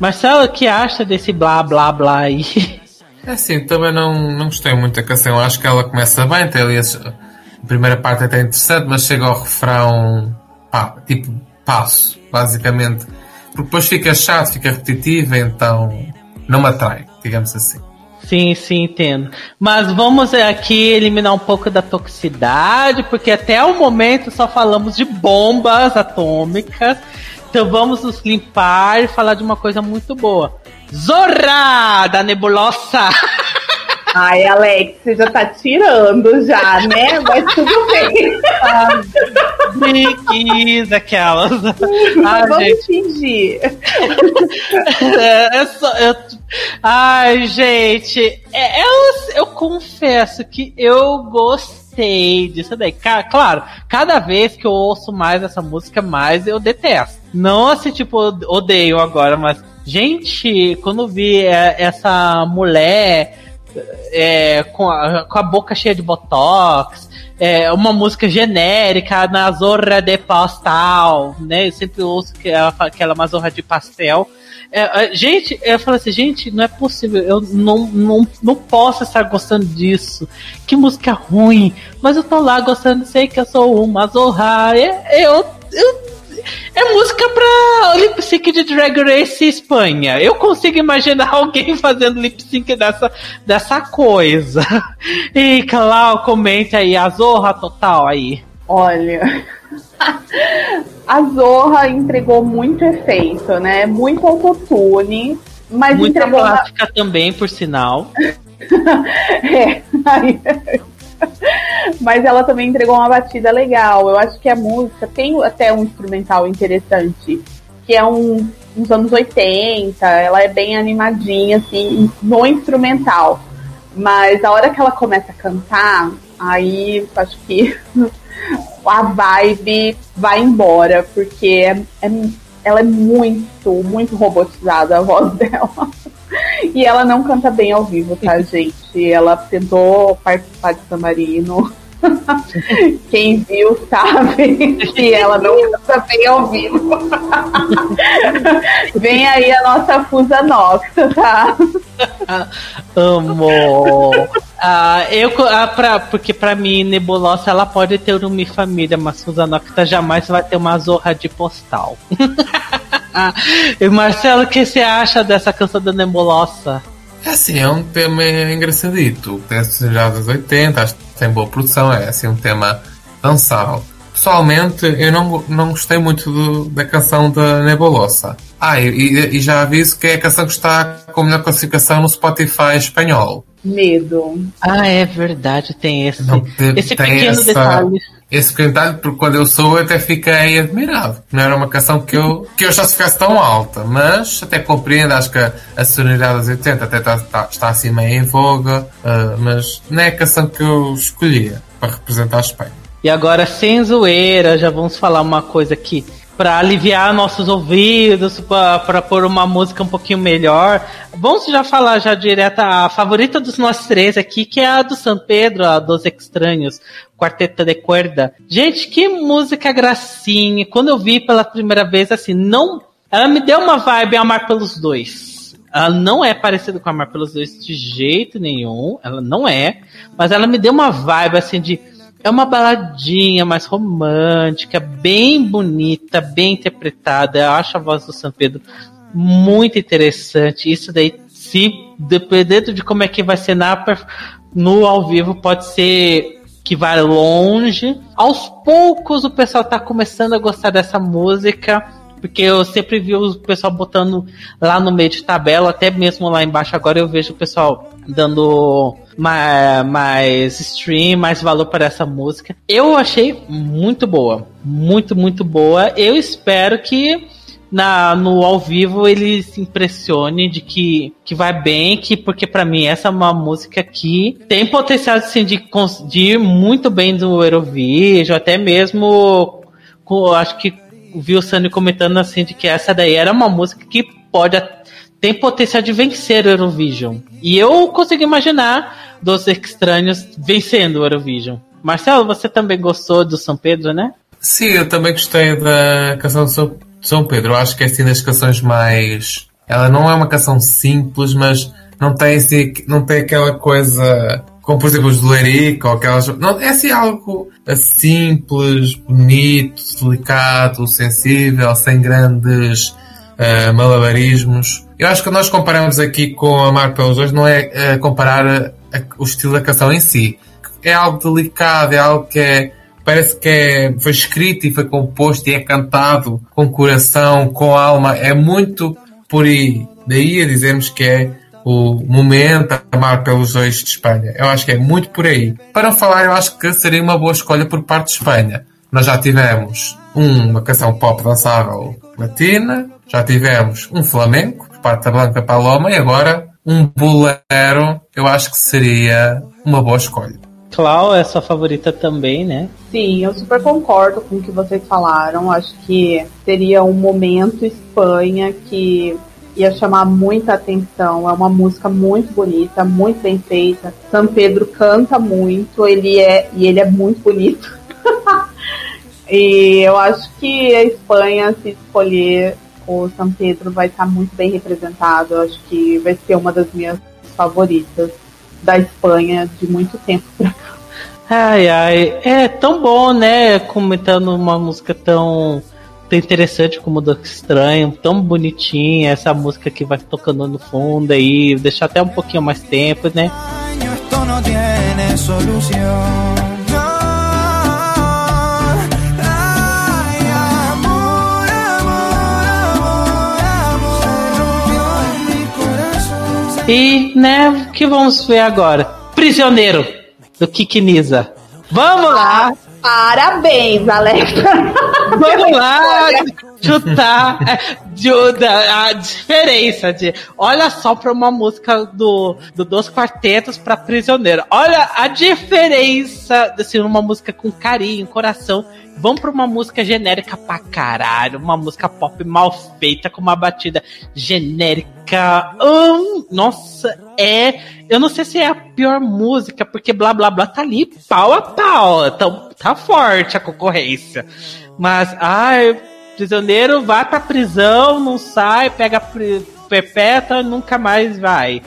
Marcelo, o que acha desse blá blá blá aí? É assim, também não, não gostei muito da canção. Acho que ela começa bem, tem ali a primeira parte é até interessante, mas chega ao refrão, pá, tipo, passo, basicamente. Porque depois fica chato, fica repetitiva, então não me atrai, digamos assim. Sim, sim, entendo. Mas vamos aqui eliminar um pouco da toxicidade, porque até o momento só falamos de bombas atômicas. Então vamos nos limpar e falar de uma coisa muito boa. Zorra da nebulosa! Ai, Alex, você já tá tirando já, né? Mas tudo bem. Preguiça aquelas. Ah, Vamos gente, fingir. é, é só- eu- ai, gente, é- eu, eu confesso que eu gostei disso daí. Claro, cada vez que eu ouço mais essa música, mais eu detesto. Não assim, tipo, odeio agora, mas, gente, quando vi é, essa mulher é, com, a, com a boca cheia de botox, é, uma música genérica na Zorra de Pastel, né? Eu sempre ouço que ela, fala que ela é uma zorra de pastel. É, é, gente, eu falo assim, gente, não é possível, eu não, não, não posso estar gostando disso. Que música ruim, mas eu tô lá gostando, sei que eu sou uma zorra. Eu, eu, é música pra lip sync de Drag Race Espanha. Eu consigo imaginar alguém fazendo lip sync dessa, dessa coisa. E Clau, comenta aí, a zorra total aí. Olha. A Zorra entregou muito efeito, né? Muito autotune, mas Muita entregou. plástica também, por sinal. é, aí- mas ela também entregou uma batida legal. Eu acho que a música tem até um instrumental interessante, que é um uns anos 80, ela é bem animadinha, assim, no instrumental. Mas a hora que ela começa a cantar, aí acho que a vibe vai embora, porque é, é- ela é muito, muito robotizada a voz dela. E ela não canta bem ao vivo, tá, gente? Ela tentou participar de Samarino. Quem viu sabe que ela não canta bem ao vivo. Vem aí a nossa Fusa Nox, tá? Amo. Ah, eu, ah, pra, porque pra mim, Nebulosa ela pode ter uma família, mas Susanocta jamais vai ter uma zorra de postal. e Marcelo, o que você acha dessa canção da Nebulosa? É assim, é um tema engraçadito. Tem já dos 80, acho que tem boa produção, é assim um tema dançável. Pessoalmente, eu não, não gostei muito do- da canção da Nebulosa. Ah, e, e- já aviso que é a canção que está com a melhor classificação no Spotify espanhol. Medo. Ah, é verdade, tem esse, Não, esse tem pequeno essa- detalhe. Esse detalhe, porque quando eu sou, eu até fiquei admirado. Não era uma canção que eu, que eu já se ficasse tão alta, mas até compreendo, acho que a, a sonoridade dos 80 até está, está, está assim meio em voga, ah, mas não é a canção que eu escolhia para representar a Espanha. E agora, sem zoeira, já vamos falar uma coisa aqui. Pra aliviar nossos ouvidos, pra pôr uma música um pouquinho melhor. Vamos já falar já direto a favorita dos nós três aqui, que é a do San Pedro, a dos Estranhos, Quarteto de Cuerda. Gente, que música gracinha. Quando eu vi pela primeira vez, assim, não. Ela me deu uma vibe Amar pelos Dois. Ela não é parecida com Amar pelos Dois de jeito nenhum. Ela não é. Mas ela me deu uma vibe assim de. É uma baladinha mais romântica, bem bonita, bem interpretada. Eu acho a voz do São Pedro muito interessante. Isso daí, se dependendo de como é que vai ser na, no ao vivo, pode ser que vai longe. Aos poucos o pessoal tá começando a gostar dessa música. Porque eu sempre vi o pessoal botando lá no meio de tabela, até mesmo lá embaixo agora eu vejo o pessoal dando mais, mais stream, mais valor para essa música. Eu achei muito boa, muito, muito boa. Eu espero que na, no ao vivo ele se impressione de que, que vai bem, que porque para mim essa é uma música que tem potencial assim, de, de ir muito bem do Eurovision, até mesmo com, acho que vi o Sani comentando assim de que essa daí era uma música que pode a- tem potencial de vencer o Eurovision. E eu consigo imaginar dos estranhos vencendo o Eurovision. Marcelo, você também gostou do São Pedro, né? Sim, eu também gostei da canção de São- Pedro. Eu acho que é assim das canções mais. Ela não é uma canção simples, mas não tem assim, não tem aquela coisa como por exemplo os do Lerico ou aquelas. Não, é assim algo simples, bonito, delicado, sensível, sem grandes eh, malabarismos. Eu acho que nós comparamos aqui com Amar pelos Dois não é eh, comparar a- a- o estilo da canção em si. É algo delicado, é algo que é parece que é, foi escrito e foi composto e é cantado com coração, com alma. É muito por aí. Daí a dizermos que é o momento a amar pelos dois de Espanha. Eu acho que é muito por aí. Para falar, eu acho que seria uma boa escolha por parte de Espanha. Nós já tivemos uma canção pop dançável latina, já tivemos um flamenco da Blanca Paloma e agora um bolero. Eu acho que seria uma boa escolha. Clau é sua favorita também, né? Sim, eu super concordo com o que vocês falaram. Acho que seria um momento Espanha que ia chamar muita atenção. É uma música muito bonita, muito bem feita. São Pedro canta muito, ele é e ele é muito bonito. e eu acho que a Espanha se escolher o São Pedro vai estar muito bem representado. Eu acho que vai ser uma das minhas favoritas da Espanha de muito tempo pra cá. Ai, ai, é tão bom, né? Comentando uma música tão, tão interessante como Duck Estranho, tão bonitinha, essa música que vai tocando no fundo aí, deixar até um pouquinho mais tempo, né? Esto no tiene solución. E, né, o que vamos ver agora? Prisioneiro, do Kikiniza. Vamos lá! Parabéns, Alexa! Vamos lá chutar é, de- da- a diferença de. Olha só pra uma música do, do Dos Quartetos pra Prisioneiro. Olha a diferença de ser uma música com carinho, coração. Vamos pra uma música genérica pra caralho. Uma música pop mal feita, com uma batida genérica. Hum, nossa, é. Eu não sei se é a pior música, porque blá blá blá tá ali pau a pau. Então tá forte a concorrência. Mas, ai, prisioneiro vai pra prisão, não sai, pega perpétua nunca mais vai.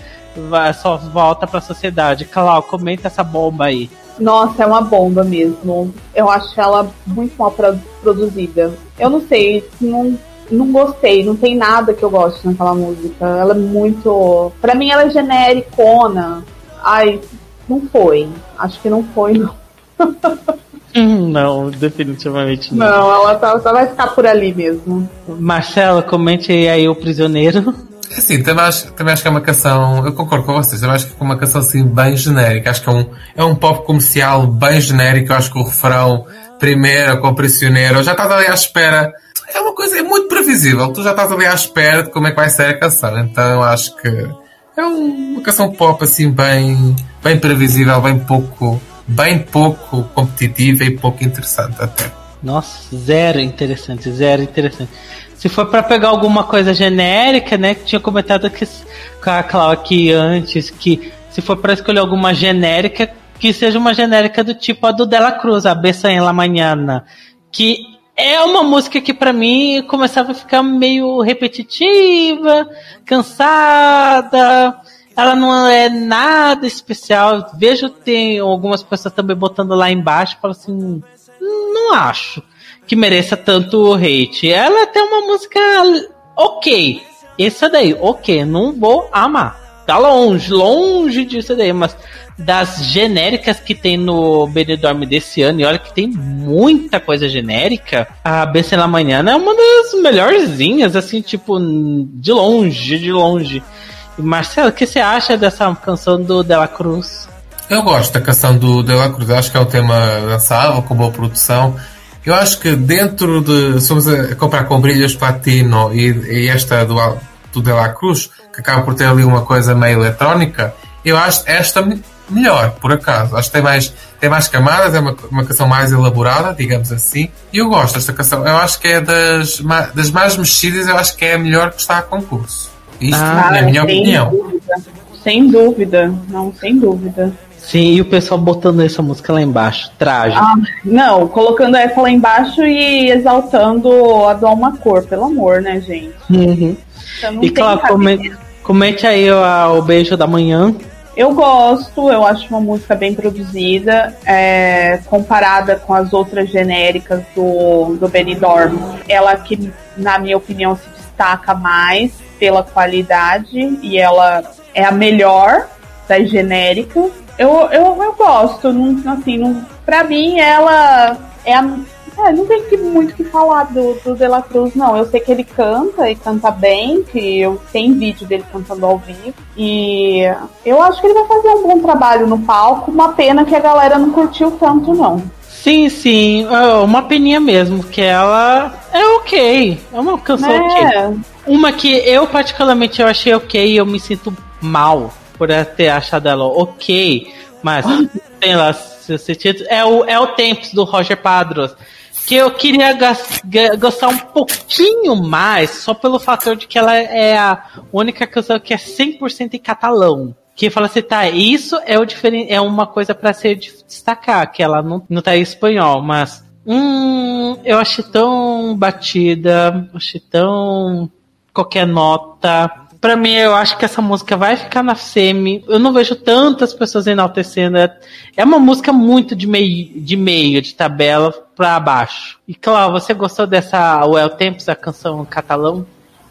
vai. Só volta pra sociedade. Clau, comenta essa bomba aí. Nossa, é uma bomba mesmo. Eu acho ela muito mal pro- produzida. Eu não sei, não, não gostei, não tem nada que eu goste naquela música. Ela é muito. Pra mim, ela é genericona. Ai, não foi. Acho que não foi, não. Hum, Não, definitivamente não. Não, ela tá, só vai ficar por ali mesmo. Marcelo, comente aí o prisioneiro. Assim, também acho, também acho que é uma canção, eu concordo com vocês, também acho que é uma canção assim bem genérica, acho que é um, é um pop comercial bem genérico, eu acho que o refrão primeiro com o prisioneiro, já estás ali à espera, é uma coisa, é muito previsível, tu já estás ali à espera de como é que vai ser a canção, então acho que é um- uma canção pop assim bem, bem previsível, bem pouco, bem pouco competitiva e pouco interessante até. Nossa, zero interessante, zero interessante. Se for pra pegar alguma coisa genérica, né? Que tinha comentado que, com a Clau aqui antes, que se for pra escolher alguma genérica, que seja uma genérica do tipo a do Dela Cruz, a Bessa en la Mañana. Que é uma música que pra mim começava a ficar meio repetitiva, cansada. Ela não é nada especial. Vejo tem algumas pessoas também botando lá embaixo, falam assim, não acho que mereça tanto hate. Ela tem uma música ok. Essa daí, ok, não vou amar. Tá longe, longe disso daí, mas das genéricas que tem no Benidorm desse ano, e olha que tem muita coisa genérica, a BC La Manhã é uma das melhorzinhas, assim, tipo, de longe, de longe. E Marcelo, o que você acha dessa canção do Dela Cruz? Eu gosto da canção do De La Cruz, acho que é um tema dançável, com boa produção. Eu acho que dentro de. Se formos a comparar com Brilhas Platino e, e esta do, do De La Cruz, que acaba por ter ali uma coisa meio eletrónica, eu acho esta me- melhor, por acaso. Acho que tem mais, tem mais camadas, é uma, uma canção mais elaborada, digamos assim. E eu gosto desta canção. Eu acho que é das, das mais mexidas, eu acho que é a melhor que está a concurso. Isto Ah, é a minha opinião. dúvida. Sem dúvida. Não, sem dúvida. Sim, e o pessoal botando essa música lá embaixo. Trágico. Ah, não, colocando essa lá embaixo e exaltando a do Alma Cor, pelo amor, né, gente? Uhum. Então, E claro, comente, comente aí o, o beijo da manhã. Eu gosto, eu acho uma música bem produzida, é, comparada com as outras genéricas do, do Benidorm. Ela que, na minha opinião, se destaca mais pela qualidade e ela é a melhor das genéricas. Eu, eu, eu gosto, não, assim, não, pra mim ela é a. é, não tem que, muito o que falar do, do De La Cruz, não. Eu sei que ele canta e canta bem, que eu tenho vídeo dele cantando ao vivo. E eu acho que ele vai fazer um bom trabalho no palco. Uma pena que a galera não curtiu tanto, não. Sim, sim, é uma peninha mesmo, que ela é ok. É uma canção ok. É, Uma que eu particularmente eu achei ok e eu me sinto mal por ter achado ela ok, mas sei lá, se você tinha- é o é o Tempos do Roger Padros. Que eu queria gostar um pouquinho mais, só pelo fator de que ela é a única canção que é 100% em catalão. Que fala assim, tá, isso é o diferen é uma coisa pra se destacar, que ela não, não tá em espanhol, mas Hum, eu achei tão batida, achei tão qualquer nota. Pra mim, eu acho que essa música vai ficar na semi. Eu não vejo tantas pessoas enaltecendo. É uma música muito de meio, de meio, de tabela pra baixo. E claro, você gostou dessa Well Temps, a canção catalão?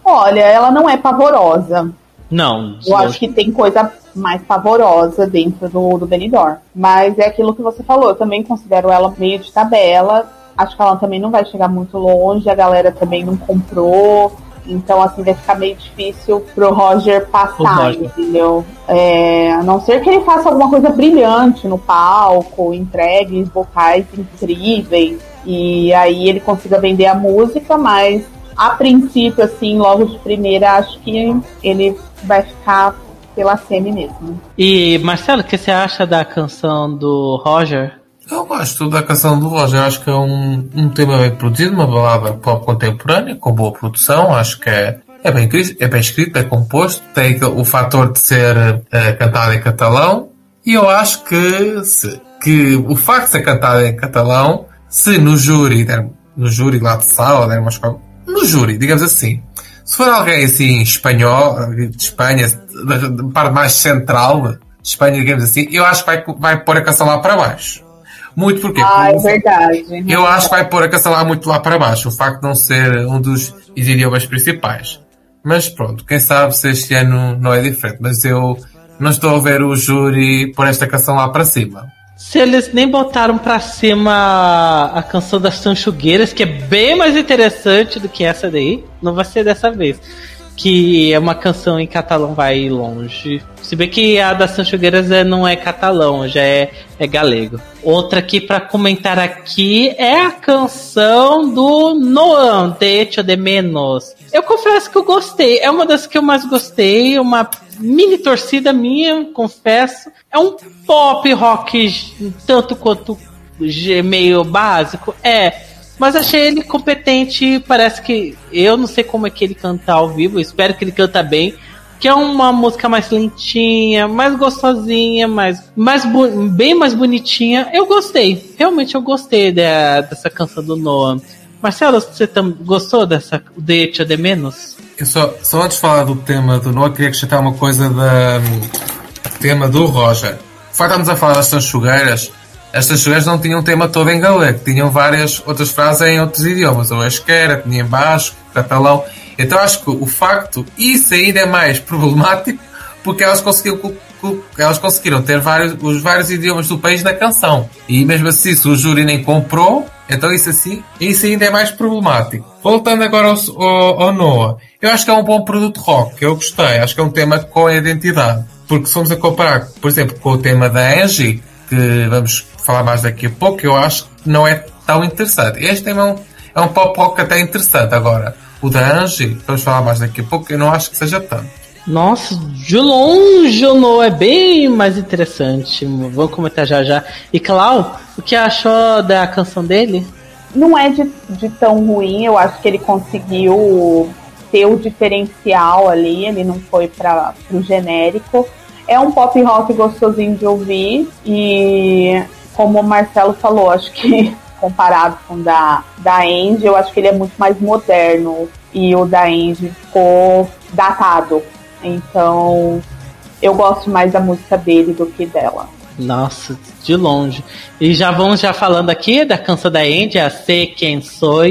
Olha, ela não é pavorosa. Não. Eu acho que tem coisa mais pavorosa dentro do, do Benidorm. Mas é aquilo que você falou, eu também considero ela meio de tabela. Acho que ela também não vai chegar muito longe, a galera também não comprou. Então, assim, vai ficar meio difícil pro Roger passar, Roger. entendeu? É, a não ser que ele faça alguma coisa brilhante no palco, entregue vocais incríveis, e aí ele consiga vender a música, mas a princípio, assim, logo de primeira, acho que ele vai ficar pela semi mesmo. E, Marcelo, o que você acha da canção do Roger? Eu gosto da canção do Roger, acho que é um, um tema bem produzido, uma balada pop contemporânea, com boa produção, acho que é, é, bem, é bem escrito, é composto, tem o fator de ser eh, cantado em catalão, e eu acho que, se, que o facto de ser cantado em catalão, se no júri, no júri lá de sala, no júri, digamos assim, se for alguém assim espanhol, de Espanha, da parte mais central de Espanha, digamos assim, eu acho que vai, vai pôr a canção lá para baixo. Muito porque Ah, é verdade. eu acho que vai pôr a canção lá muito lá para baixo, o facto de não ser um dos idiomas principais. Mas pronto, quem sabe se este ano não é diferente. Mas eu não estou a ver o júri pôr esta canção lá para cima. Se eles nem botaram pra cima a canção das Sanchugueiras, que é bem mais interessante do que essa daí, não vai ser dessa vez. Que é uma canção em catalão vai longe. Se bem que a das Sanchugueiras é, não é catalão, já é, é galego. Outra aqui pra comentar aqui é a canção do Noam, de Echo de Menos. Eu confesso que eu gostei, é uma das que eu mais gostei, uma mini torcida minha, confesso. É um pop rock tanto quanto meio básico, é. Mas achei ele competente, parece que eu não sei como é que ele canta ao vivo, espero que ele canta bem. Que é uma música mais lentinha, mais gostosinha, mais, mais bem mais bonitinha. Eu gostei, realmente eu gostei dessa canção do Noah. Marcelo, você gostou dessa de de Menos? Eu só, só antes de falar do tema do Noah, queria acrescentar uma coisa da tema do Roger. De a falar das sanchugueiras, as sanchugueiras não tinham um tema todo em galego, tinham várias outras frases em outros idiomas, ou esquerda, tinha basco, catalão. Então acho que o facto, isso ainda é mais problemático, porque elas conseguiram, co- co- elas conseguiram ter vários, os vários idiomas do país na canção. E mesmo assim, se o júri nem comprou, então isso assim, isso ainda é mais problemático. Voltando agora ao, ao, ao Noah, eu acho que é um bom produto rock, eu gostei, acho que é um tema com identidade. Porque se formos a comparar, por exemplo, com o tema da Angie, que vamos falar mais daqui a pouco, eu acho que não é tão interessante. Este é um, é um pop rock até interessante. Agora, o da Angie, vamos falar mais daqui a pouco, eu não acho que seja tanto. Nossa, de longe o Noah é bem mais interessante. Vamos comentar já já. E Clau, o que achou da canção dele? Não é de, de tão ruim, eu acho que ele conseguiu ter o diferencial ali, ele não foi para o genérico. É um pop rock gostosinho de ouvir e como o Marcelo falou, acho que comparado com o da, da Angie, eu acho que ele é muito mais moderno e o da Angie ficou datado. Então eu gosto mais da música dele do que dela. Nossa, de longe. E já vamos já falando aqui da canção da Andy, a Sei Quem Sou.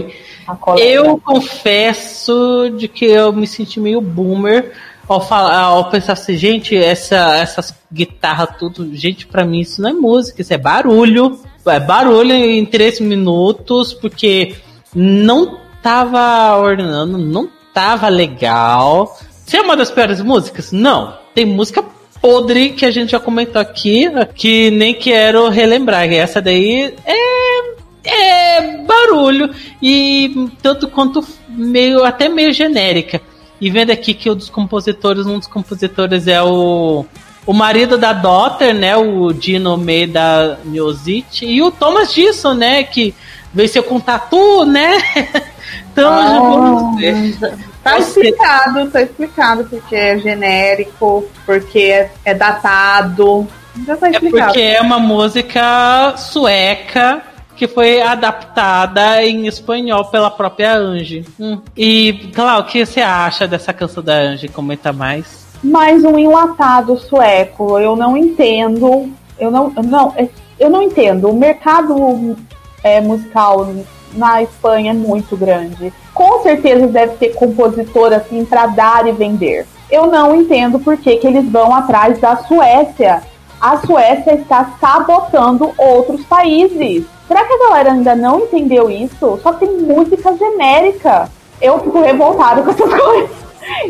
Eu confesso de que eu me senti meio boomer ao, falar, ao pensar assim, gente, essa, essas guitarras tudo, gente, pra mim isso não é música, isso é barulho. É barulho em três minutos, porque não tava ordenando, não tava legal. Se é uma das piores músicas? Não. Tem música podre que a gente já comentou aqui, que nem quero relembrar. Essa daí é é barulho e tanto quanto meio até meio genérica. E vendo aqui que um dos compositores, um dos compositores é o o marido da Daughter, né, o Dino May da Music e o Thomas Disson, né, que venceu com Tatu, né? então ver. Tá explicado, tá explicado porque é genérico, porque é, é datado. Já tá É explicado. porque é uma música sueca que foi adaptada em espanhol pela própria Angie. Hum. E, claro, o que você acha dessa canção da Angie? Comenta mais. Mais um enlatado sueco. Eu não entendo. Eu não, não, eu não entendo. O mercado é, musical na Espanha é muito grande. Com certeza deve ter compositor assim para dar e vender. Eu não entendo por que, que eles vão atrás da Suécia. A Suécia está sabotando outros países. Será que a galera ainda não entendeu isso? Só tem música genérica. Eu fico revoltada com essas coisas.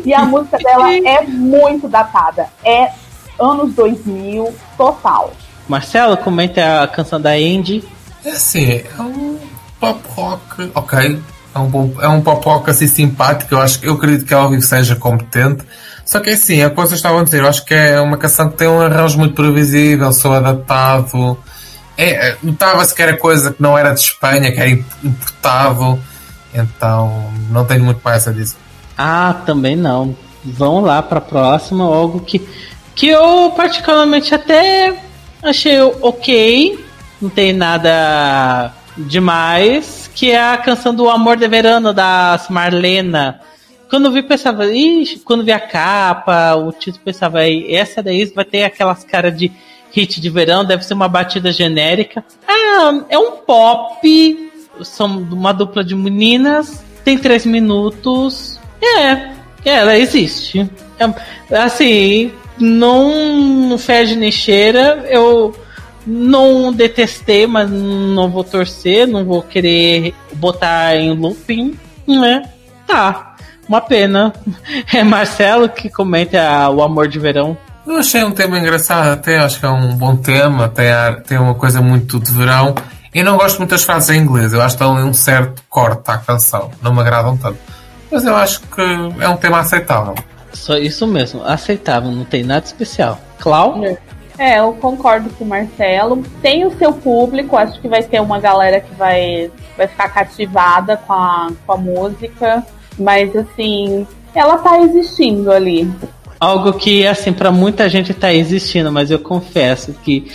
E a música dela é muito datada. É anos 2000 total. Marcelo, comenta a canção da Andy. É assim, é um pop rock, ok. É um, bom, é um pop rock assim simpático. Eu, acho, eu acredito que a ao seja competente. Só que é assim, é o que vocês estavam a dizer. Eu acho que é uma canção que tem um arranjo muito previsível, sou adaptado. É, é, Notava-se que era coisa que não era de Espanha, que era importável. Então, não tenho muito mais a dizer. Ah, também não. Vão lá para a próxima, algo que, que eu particularmente até achei ok. Não tem nada demais. Que é a canção do Amor de Verano da Marlena. Quando vi, pensava, ixi, quando vi a capa, o título pensava, essa daí vai ter aquelas caras de hit de verão, deve ser uma batida genérica. Ah, é um pop, são uma dupla de meninas, tem três minutos. É, ela existe. É, assim, não fede nem cheira. Eu não detestei, mas não vou torcer, não vou querer botar em looping, né? Tá, uma pena. É Marcelo que comenta o amor de verão. Eu achei um tema engraçado, até acho que é um bom tema, tem, tem uma coisa muito de verão. E não gosto muito das frases em inglês, eu acho que ali um certo corte à canção, não me agradam tanto. Mas eu acho que é um tema aceitável. Só isso mesmo, aceitável, não tem nada especial. Clau? É, eu concordo com o Marcelo. Tem o seu público, acho que vai ter uma galera que vai, vai ficar cativada com a, com a música, mas assim, ela tá existindo ali algo que, assim, para muita gente tá existindo, mas eu confesso que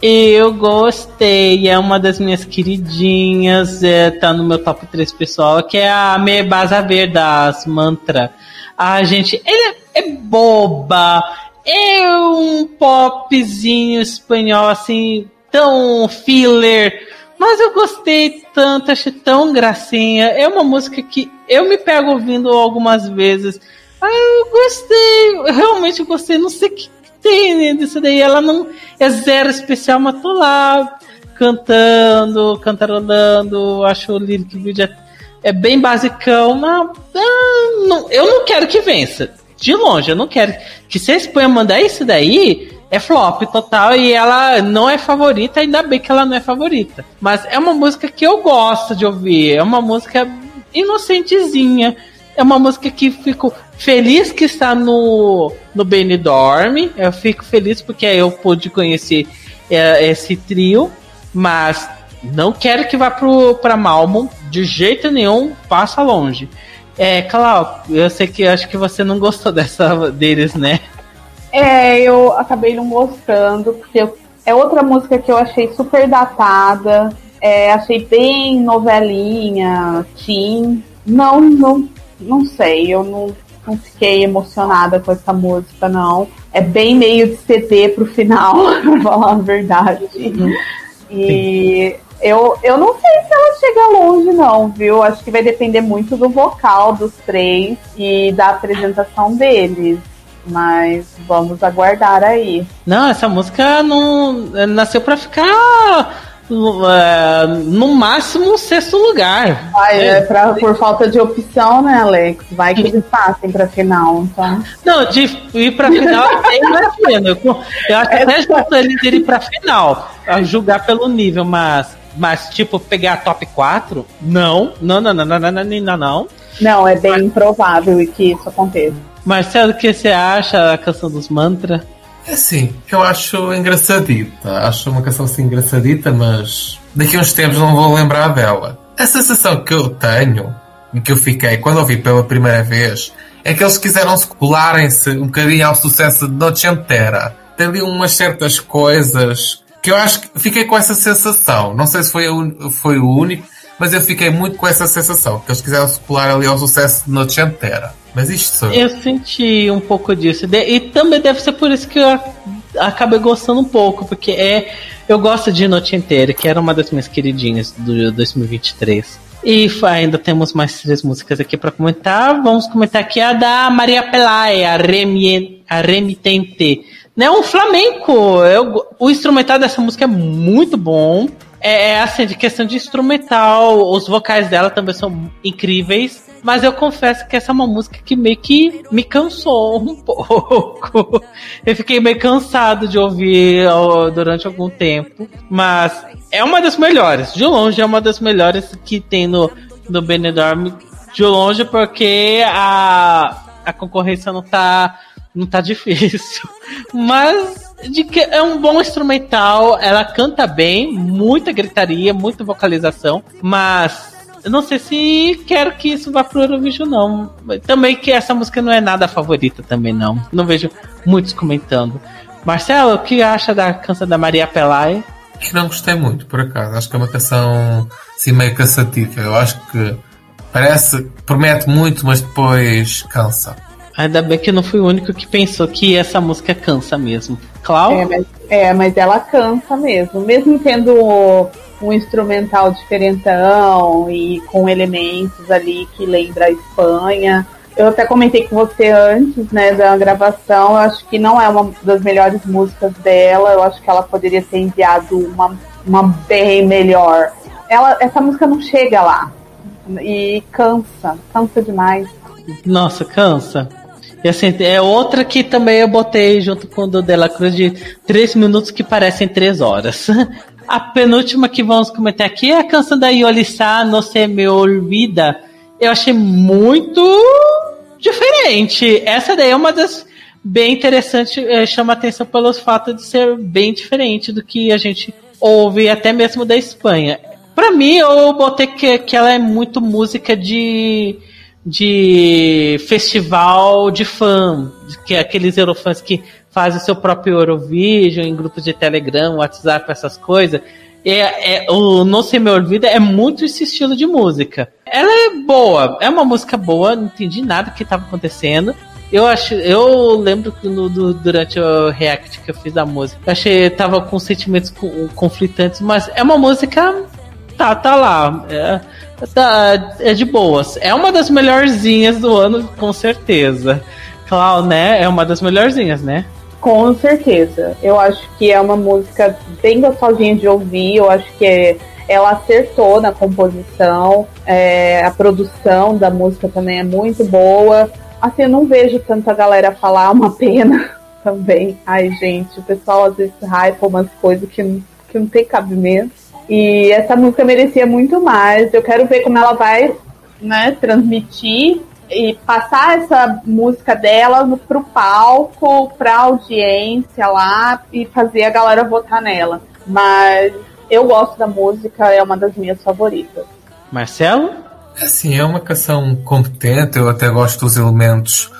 eu gostei, é uma das minhas queridinhas, é, tá no meu top 3 pessoal, que é a Mebasa Verde das Mantra. A gente, ele é, é boba, é um popzinho espanhol, assim, tão filler, mas eu gostei tanto, achei tão gracinha. É uma música que eu me pego ouvindo algumas vezes ah, eu gostei, eu realmente gostei, não sei o que tem né, disso daí. Ela não é zero especial, mas tô lá cantando, cantarolando, acho o lyric video é, é bem basicão, mas ah, não, eu não quero que vença. De longe, eu não quero. Que se a Espanha mandar isso daí, é flop total e ela não é favorita, ainda bem que ela não é favorita. Mas é uma música que eu gosto de ouvir, é uma música inocentezinha. É uma música que fico feliz que está no, no Benidorm. Eu fico feliz porque eu pude conhecer é, esse trio, mas não quero que vá para Malmo de jeito nenhum, passa longe. É, Clau, eu sei que acho que você não gostou dessa deles, né? É, eu acabei não gostando, porque eu, é outra música que eu achei super datada, é, achei bem novelinha, teen. Não, não não sei, eu não, não fiquei emocionada com essa música, não. É bem meio de CD pro final, pra falar a verdade. Uhum. E eu, eu não sei se ela chega longe, não, viu? Acho que vai depender muito do vocal dos três e da apresentação deles. Mas vamos aguardar aí. Não, essa música não nasceu para ficar é, no máximo sexto lugar. Vai, é, pra, por falta de opção, né, Alex? Vai que eles passem pra final, então. Não, de ir pra final é imagina. Eu, eu acho que até justo eles irem pra final, a julgar pelo nível, mas, mas tipo, pegar top 4? Não, não, não, não, não, não, não, não. Não, não é bem improvável que isso aconteça. Marcelo, o que você acha da canção dos mantras? É assim, eu acho engraçadita. Acho uma canção assim engraçadita, mas daqui a uns tempos não vou lembrar dela. A sensação que eu tenho, e que eu fiquei quando ouvi pela primeira vez, é que eles quiseram se colarem-se um bocadinho ao sucesso de Noche Entera. Tem ali umas certas coisas que eu acho que fiquei com essa sensação. Não sei se foi, o- foi o único, mas eu fiquei muito com essa sensação. Que eles quiseram se colar ali ao sucesso de Noite Entera. Mas isto sou eu. Senti um pouco disso. E também deve ser por isso que eu acabei gostando um pouco, porque é. Eu gosto de Noite Inteira, que era uma das minhas queridinhas do 2023. E ainda temos mais três músicas aqui pra comentar. Vamos comentar aqui a da Maria Pelaia, a a Remitente. Né, um flamenco. Eu, o instrumental dessa música é muito bom. É, é assim, de questão de instrumental, os vocais dela também são incríveis. Mas eu confesso que essa é uma música que meio que me cansou um pouco. Eu fiquei meio cansado de ouvir durante algum tempo. Mas é uma das melhores. De longe é uma das melhores que tem no, no Benidorm. De longe porque a, a concorrência não tá, não tá difícil. Mas de que é um bom instrumental, ela canta bem, muita gritaria, muita vocalização, mas eu não sei se quero que isso vá pro Eurovision, não. Também que essa música não é nada favorita também, não. Não vejo muitos comentando. Marcelo, o que acha da canção da Maria Pelai? Que não gostei muito, por acaso. Acho que é uma canção assim meio cansativa. Eu acho que parece, promete muito, mas depois cansa. Ainda bem que eu não fui o único que pensou que essa música cansa mesmo. Clau? É mas, é, mas ela cansa mesmo. Mesmo tendo um instrumental diferentão e com elementos ali que lembra a Espanha. Eu até comentei com você antes, né, da gravação. Eu acho que não é uma das melhores músicas dela. Eu acho que ela poderia ter enviado uma, uma bem melhor. Ela, essa música não chega lá. E cansa, cansa demais. Nossa, cansa. E assim, é outra que também eu botei junto com o do Dela Cruz de 3 minutos que parecem 3 horas. A penúltima que vamos comentar aqui é a canção da Yolissa, No Se Me Olvida. Eu achei muito diferente. Essa daí é uma das bem interessante, eh, chama atenção pelos fatos de ser bem diferente do que a gente ouve até mesmo da Espanha. Pra mim, eu botei que, que ela é muito música de de festival de fã, que é aqueles Eurofãs que fazem o seu próprio Eurovision em grupos de Telegram, WhatsApp, essas coisas. É, é, o Não Sei Me Olvida é muito esse estilo de música. Ela é boa, é uma música boa, não entendi nada que estava acontecendo. Eu acho, eu lembro que no, do- durante o react que eu fiz da música, achei tava com sentimentos co- conflitantes, mas é uma música tá, tá lá. É, tá, é de boas. É uma das melhorzinhas do ano, com certeza. Clau, né? É uma das melhorzinhas, né? Com certeza. Eu acho que é uma música bem gostosinha de ouvir. Eu acho que é- ela acertou na composição. é, a produção da música também é muito boa. Assim, eu não vejo tanta galera falar uma pena também. Ai, gente, o pessoal às vezes hypa umas coisas que, não- que não tem cabimento. E essa música merecia muito mais. Eu quero ver como ela vai né, transmitir e passar essa música dela no, pro palco, pra audiência lá e fazer a galera votar nela. Mas eu gosto da música, é uma das minhas favoritas. Marcelo? Assim, é uma canção competente. Eu até gosto dos elementos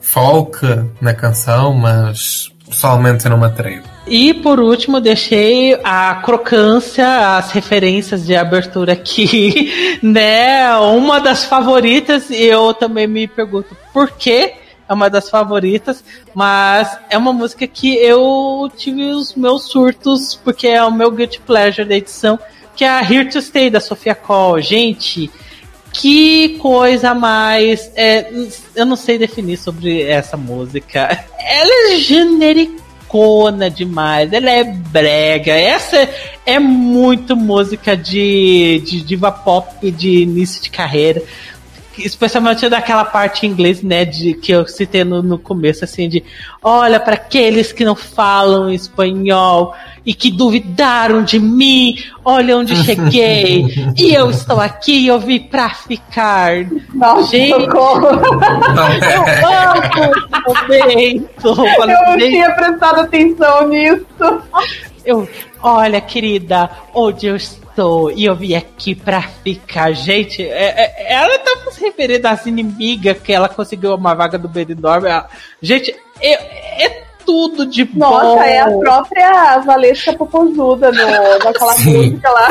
folk na canção, mas pessoalmente eu não me. E por último, deixei a crocância, as referências de abertura aqui, né? Uma das favoritas, e eu também me pergunto por que é uma das favoritas, mas é uma música que eu tive os meus surtos, porque é o meu guilty pleasure da edição, que é a Here to Stay da Sofia Cole. Gente, que coisa mais. é, eu não sei definir sobre essa música. Ela é genericona demais, ela é brega. Essa é muito música de, de diva pop de início de carreira. Especialmente daquela parte em inglês, né, de, que eu citei no, no começo, assim, de olha para aqueles que não falam espanhol e que duvidaram de mim, olha onde cheguei, e eu estou aqui, eu vim pra ficar. Nossa, Gente. socorro! Eu amo esse momento. Eu Eu não tinha prestado atenção nisso. eu, olha, querida, onde eu estou? E eu vim aqui pra ficar. Gente, é- é- ela tá se referindo às inimigas que ela conseguiu uma vaga do Benidorm. Ela- Gente, é, é tudo de Nossa, bom. é a própria Valesca Popozuda no, naquela Sim. música lá.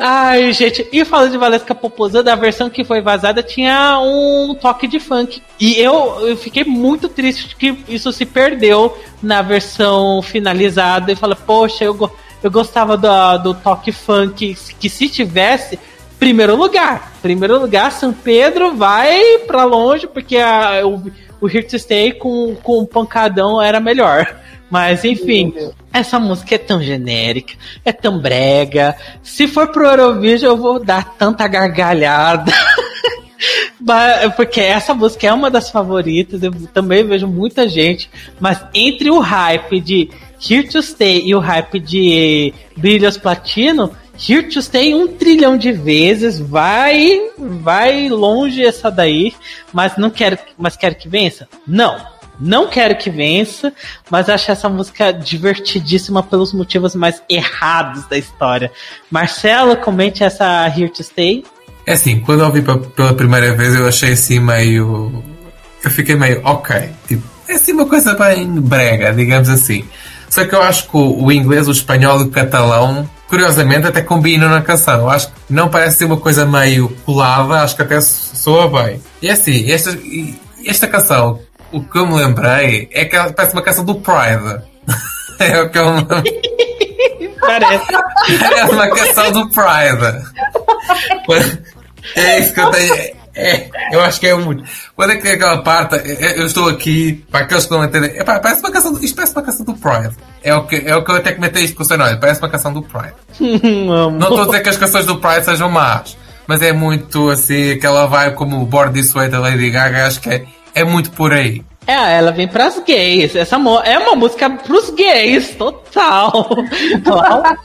Ai, gente, e falando de Valesca Popozuda, a versão que foi vazada tinha um toque de funk. E eu, eu fiquei muito triste que isso se perdeu na versão finalizada. E falei, poxa, eu, go- eu gostava do, do toque funk, que se tivesse, primeiro lugar. Primeiro lugar, São Pedro vai pra longe, porque a, o, o Here to Stay com, com o pancadão era melhor. Mas enfim, essa música é tão genérica, é tão brega. Se for pro Eurovision, eu vou dar tanta gargalhada. Porque essa música é uma das favoritas, eu também vejo muita gente, mas entre o hype de Here to Stay e o hype de Brilhos Platino, To Stay um trilhão de vezes, vai vai longe essa daí, mas não quero, mas quero que vença? Não. Não quero que vença, mas acho essa música divertidíssima pelos motivos mais errados da história. Marcelo, comente essa Here to Stay. É assim, quando eu ouvi pe- pela primeira vez eu achei assim meio. Eu fiquei meio, ok. Tipo, é assim uma coisa bem brega, digamos assim. Só que eu acho que o inglês, o espanhol e o catalão, curiosamente, até combinam na canção. Acho que não parece ser uma coisa meio colada, acho que até so- soa bem. E assim, esta, esta canção, o que eu me lembrei é que ela parece uma canção do Pride. é o que eu me. Parece. É uma canção do Pride. É isso que eu tenho. É, eu acho que é muito. Quando é que é aquela parte? é, Eu estou aqui, para aqueles que não entendem. Epá, parece uma canção. Isto parece uma canção do Pride. É o que, é o que eu até comentei isto com o Senhor. Parece uma canção do Pride. Não estou a dizer que as canções do Pride sejam más, mas é muito assim, aquela vibe como o Board This Way da Lady Gaga. Acho que é, é muito por aí. É, ela vem pras gays. Essa é uma música pros gays, total. Total.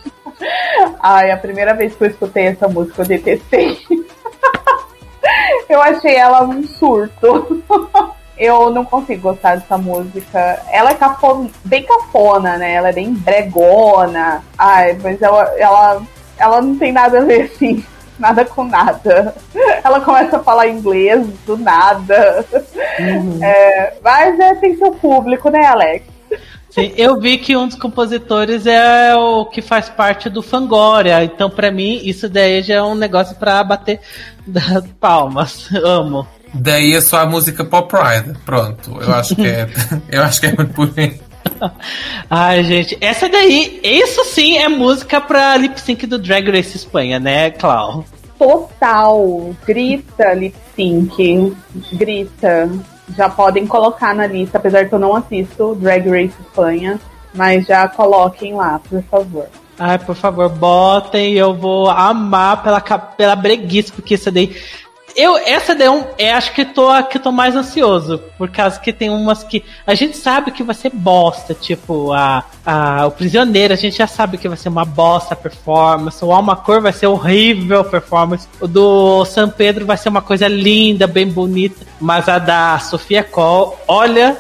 Ai, a primeira vez que eu escutei essa música eu detestei. eu achei ela um surto. Eu não consigo gostar dessa música. Ela é cafona, bem cafona, né? Ela é bem bregona. Ai, mas ela, ela, ela não tem nada a ver, assim. Nada com nada. Ela começa a falar inglês do nada. É, mas é, tem seu público, né, Alex? Sim, eu vi que um dos compositores é o que faz parte do Fangoria. Então, pra mim, isso daí já é um negócio pra bater das palmas. Amo. Daí é só a música para o Pride. Pronto. Eu acho que é, eu acho que é muito por aí. Ai, gente, essa daí, isso sim é música pra lip sync do Drag Race Espanha, né, Clau? Total. Grita lip sync. Grita. Já podem colocar na lista, apesar que eu não assisto Drag Race Espanha. Mas já coloquem lá, por favor. Ai, por favor, botem, eu vou amar pela, pela breguice, porque essa daí. Eu, essa daí é, um, é acho que tô que tô mais ansioso, por causa que tem umas que a gente sabe que vai ser bosta, tipo a, a o prisioneiro, a gente já sabe que vai ser uma bosta a performance, o Alma Cor vai ser horrível a performance, o do San Pedro vai ser uma coisa linda, bem bonita, mas a da Sofia Cole, olha,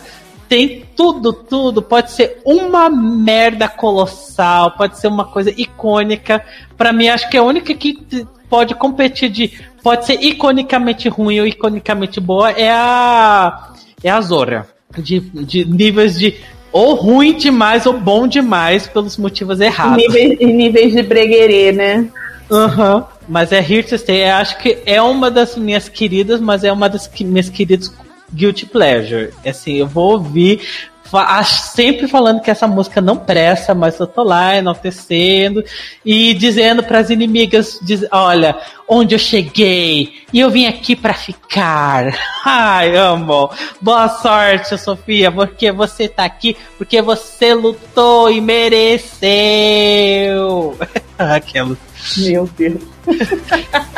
tem tudo, tudo. Pode ser uma merda colossal, pode ser uma coisa icônica. Pra mim, acho que a única que pode competir de. Pode ser iconicamente ruim ou iconicamente boa é a. É a Zora. De, de níveis de. Ou ruim demais ou bom demais pelos motivos errados. Níveis, níveis de breguerê, né? Aham. Mas é Here to Stay. Eu acho que é uma das minhas queridas, mas é uma das que, minhas queridas Guilty Pleasure. Assim, eu vou ouvir. Sempre falando que essa música não presta, mas eu tô lá enaltecendo e dizendo pras inimigas: diz, Olha, onde eu cheguei e eu vim aqui pra ficar. Ai, amo. Boa sorte, Sofia, porque você tá aqui, porque você lutou e mereceu. Aquela. Meu Deus.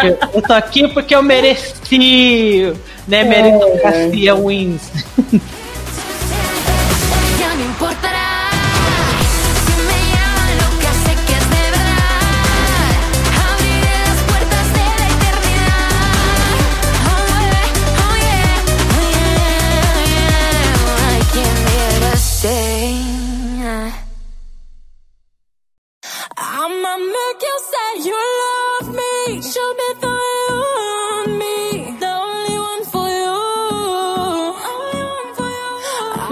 Eu, eu tô aqui porque eu mereci, né? Meritocracia wins.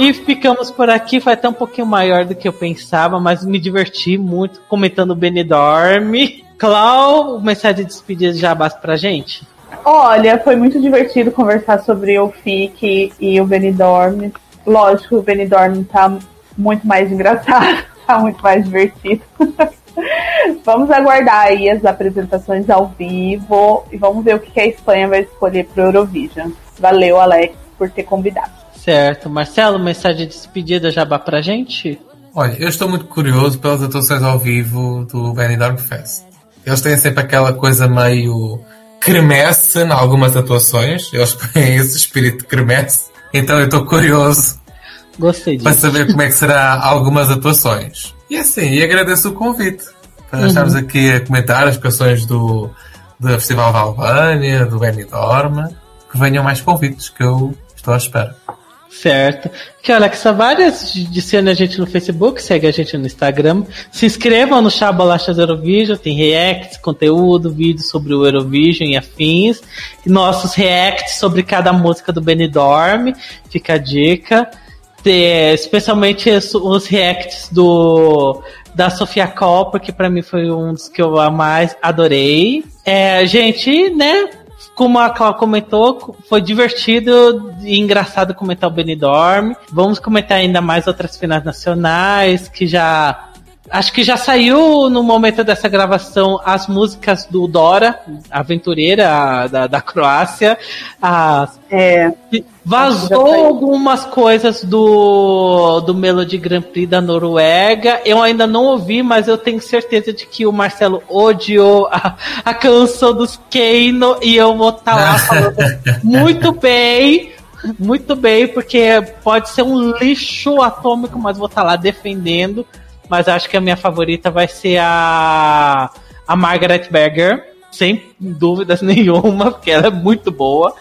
E ficamos por aqui, foi até um pouquinho maior do que eu pensava, mas me diverti muito comentando o Benidorm. Clau, mensagem de despedida de jabás pra gente? Olha, foi muito divertido conversar sobre o FIC e o Benidorm. Lógico, o Benidorm tá muito mais engraçado, tá muito mais divertido. vamos aguardar aí as apresentações ao vivo e vamos ver o que a Espanha vai escolher pro Eurovision. Valeu, Alex, por ter convidado. Certo. Marcelo, mensagem de despedida jabá pra gente? Olha, eu estou muito curioso pelas atuações ao vivo do Benidorm Fest. Eles têm sempre aquela coisa meio cremesse em algumas atuações. Eles têm esse espírito de cremesse. Então eu estou curioso Gostei para disso. saber como é que será algumas atuações. E assim, e agradeço o convite. Para estarmos aqui a comentar as canções do, do Festival da Albânia, do Benidorm. Que venham mais convites, que eu estou à espera. Certo. Que Alexa, várias adicione a gente no Facebook, segue a gente no Instagram. Se inscrevam no Chá Bolachas Eurovision, tem reacts, conteúdo, vídeos sobre o Eurovision e afins. E nossos reacts sobre cada música do Benidorm, fica a dica. Especialmente os, reacts do da Sofia Coppa, que pra mim foi um dos que eu mais adorei. É, gente, né? Como a Cláudia comentou, foi divertido e engraçado comentar o Benidorm. Vamos comentar ainda mais outras finais nacionais que já. Acho que já saiu no momento dessa gravação as músicas do Dora, aventureira a- da, da Croácia. As É, Vazou saiu. algumas coisas do, do Melody Grand Prix da Noruega. Eu ainda não ouvi, mas eu tenho certeza de que o Marcelo odiou a, a canção dos Keino e eu vou estar lá falando muito bem. Muito bem, porque pode ser um lixo atômico, mas vou estar lá defendendo. Mas acho que a minha favorita vai ser a, a Margaret Berger, sem dúvidas nenhuma, porque ela é muito boa.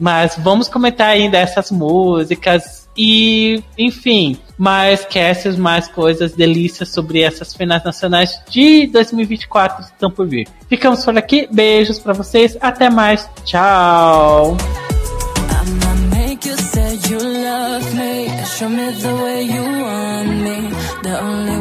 Mas vamos comentar ainda essas músicas e, enfim, mais casts, mais coisas, delícias sobre essas finais nacionais de 2024 que estão por vir. Ficamos por aqui, beijos pra vocês, até mais, tchau! You you show me the way you want me. The only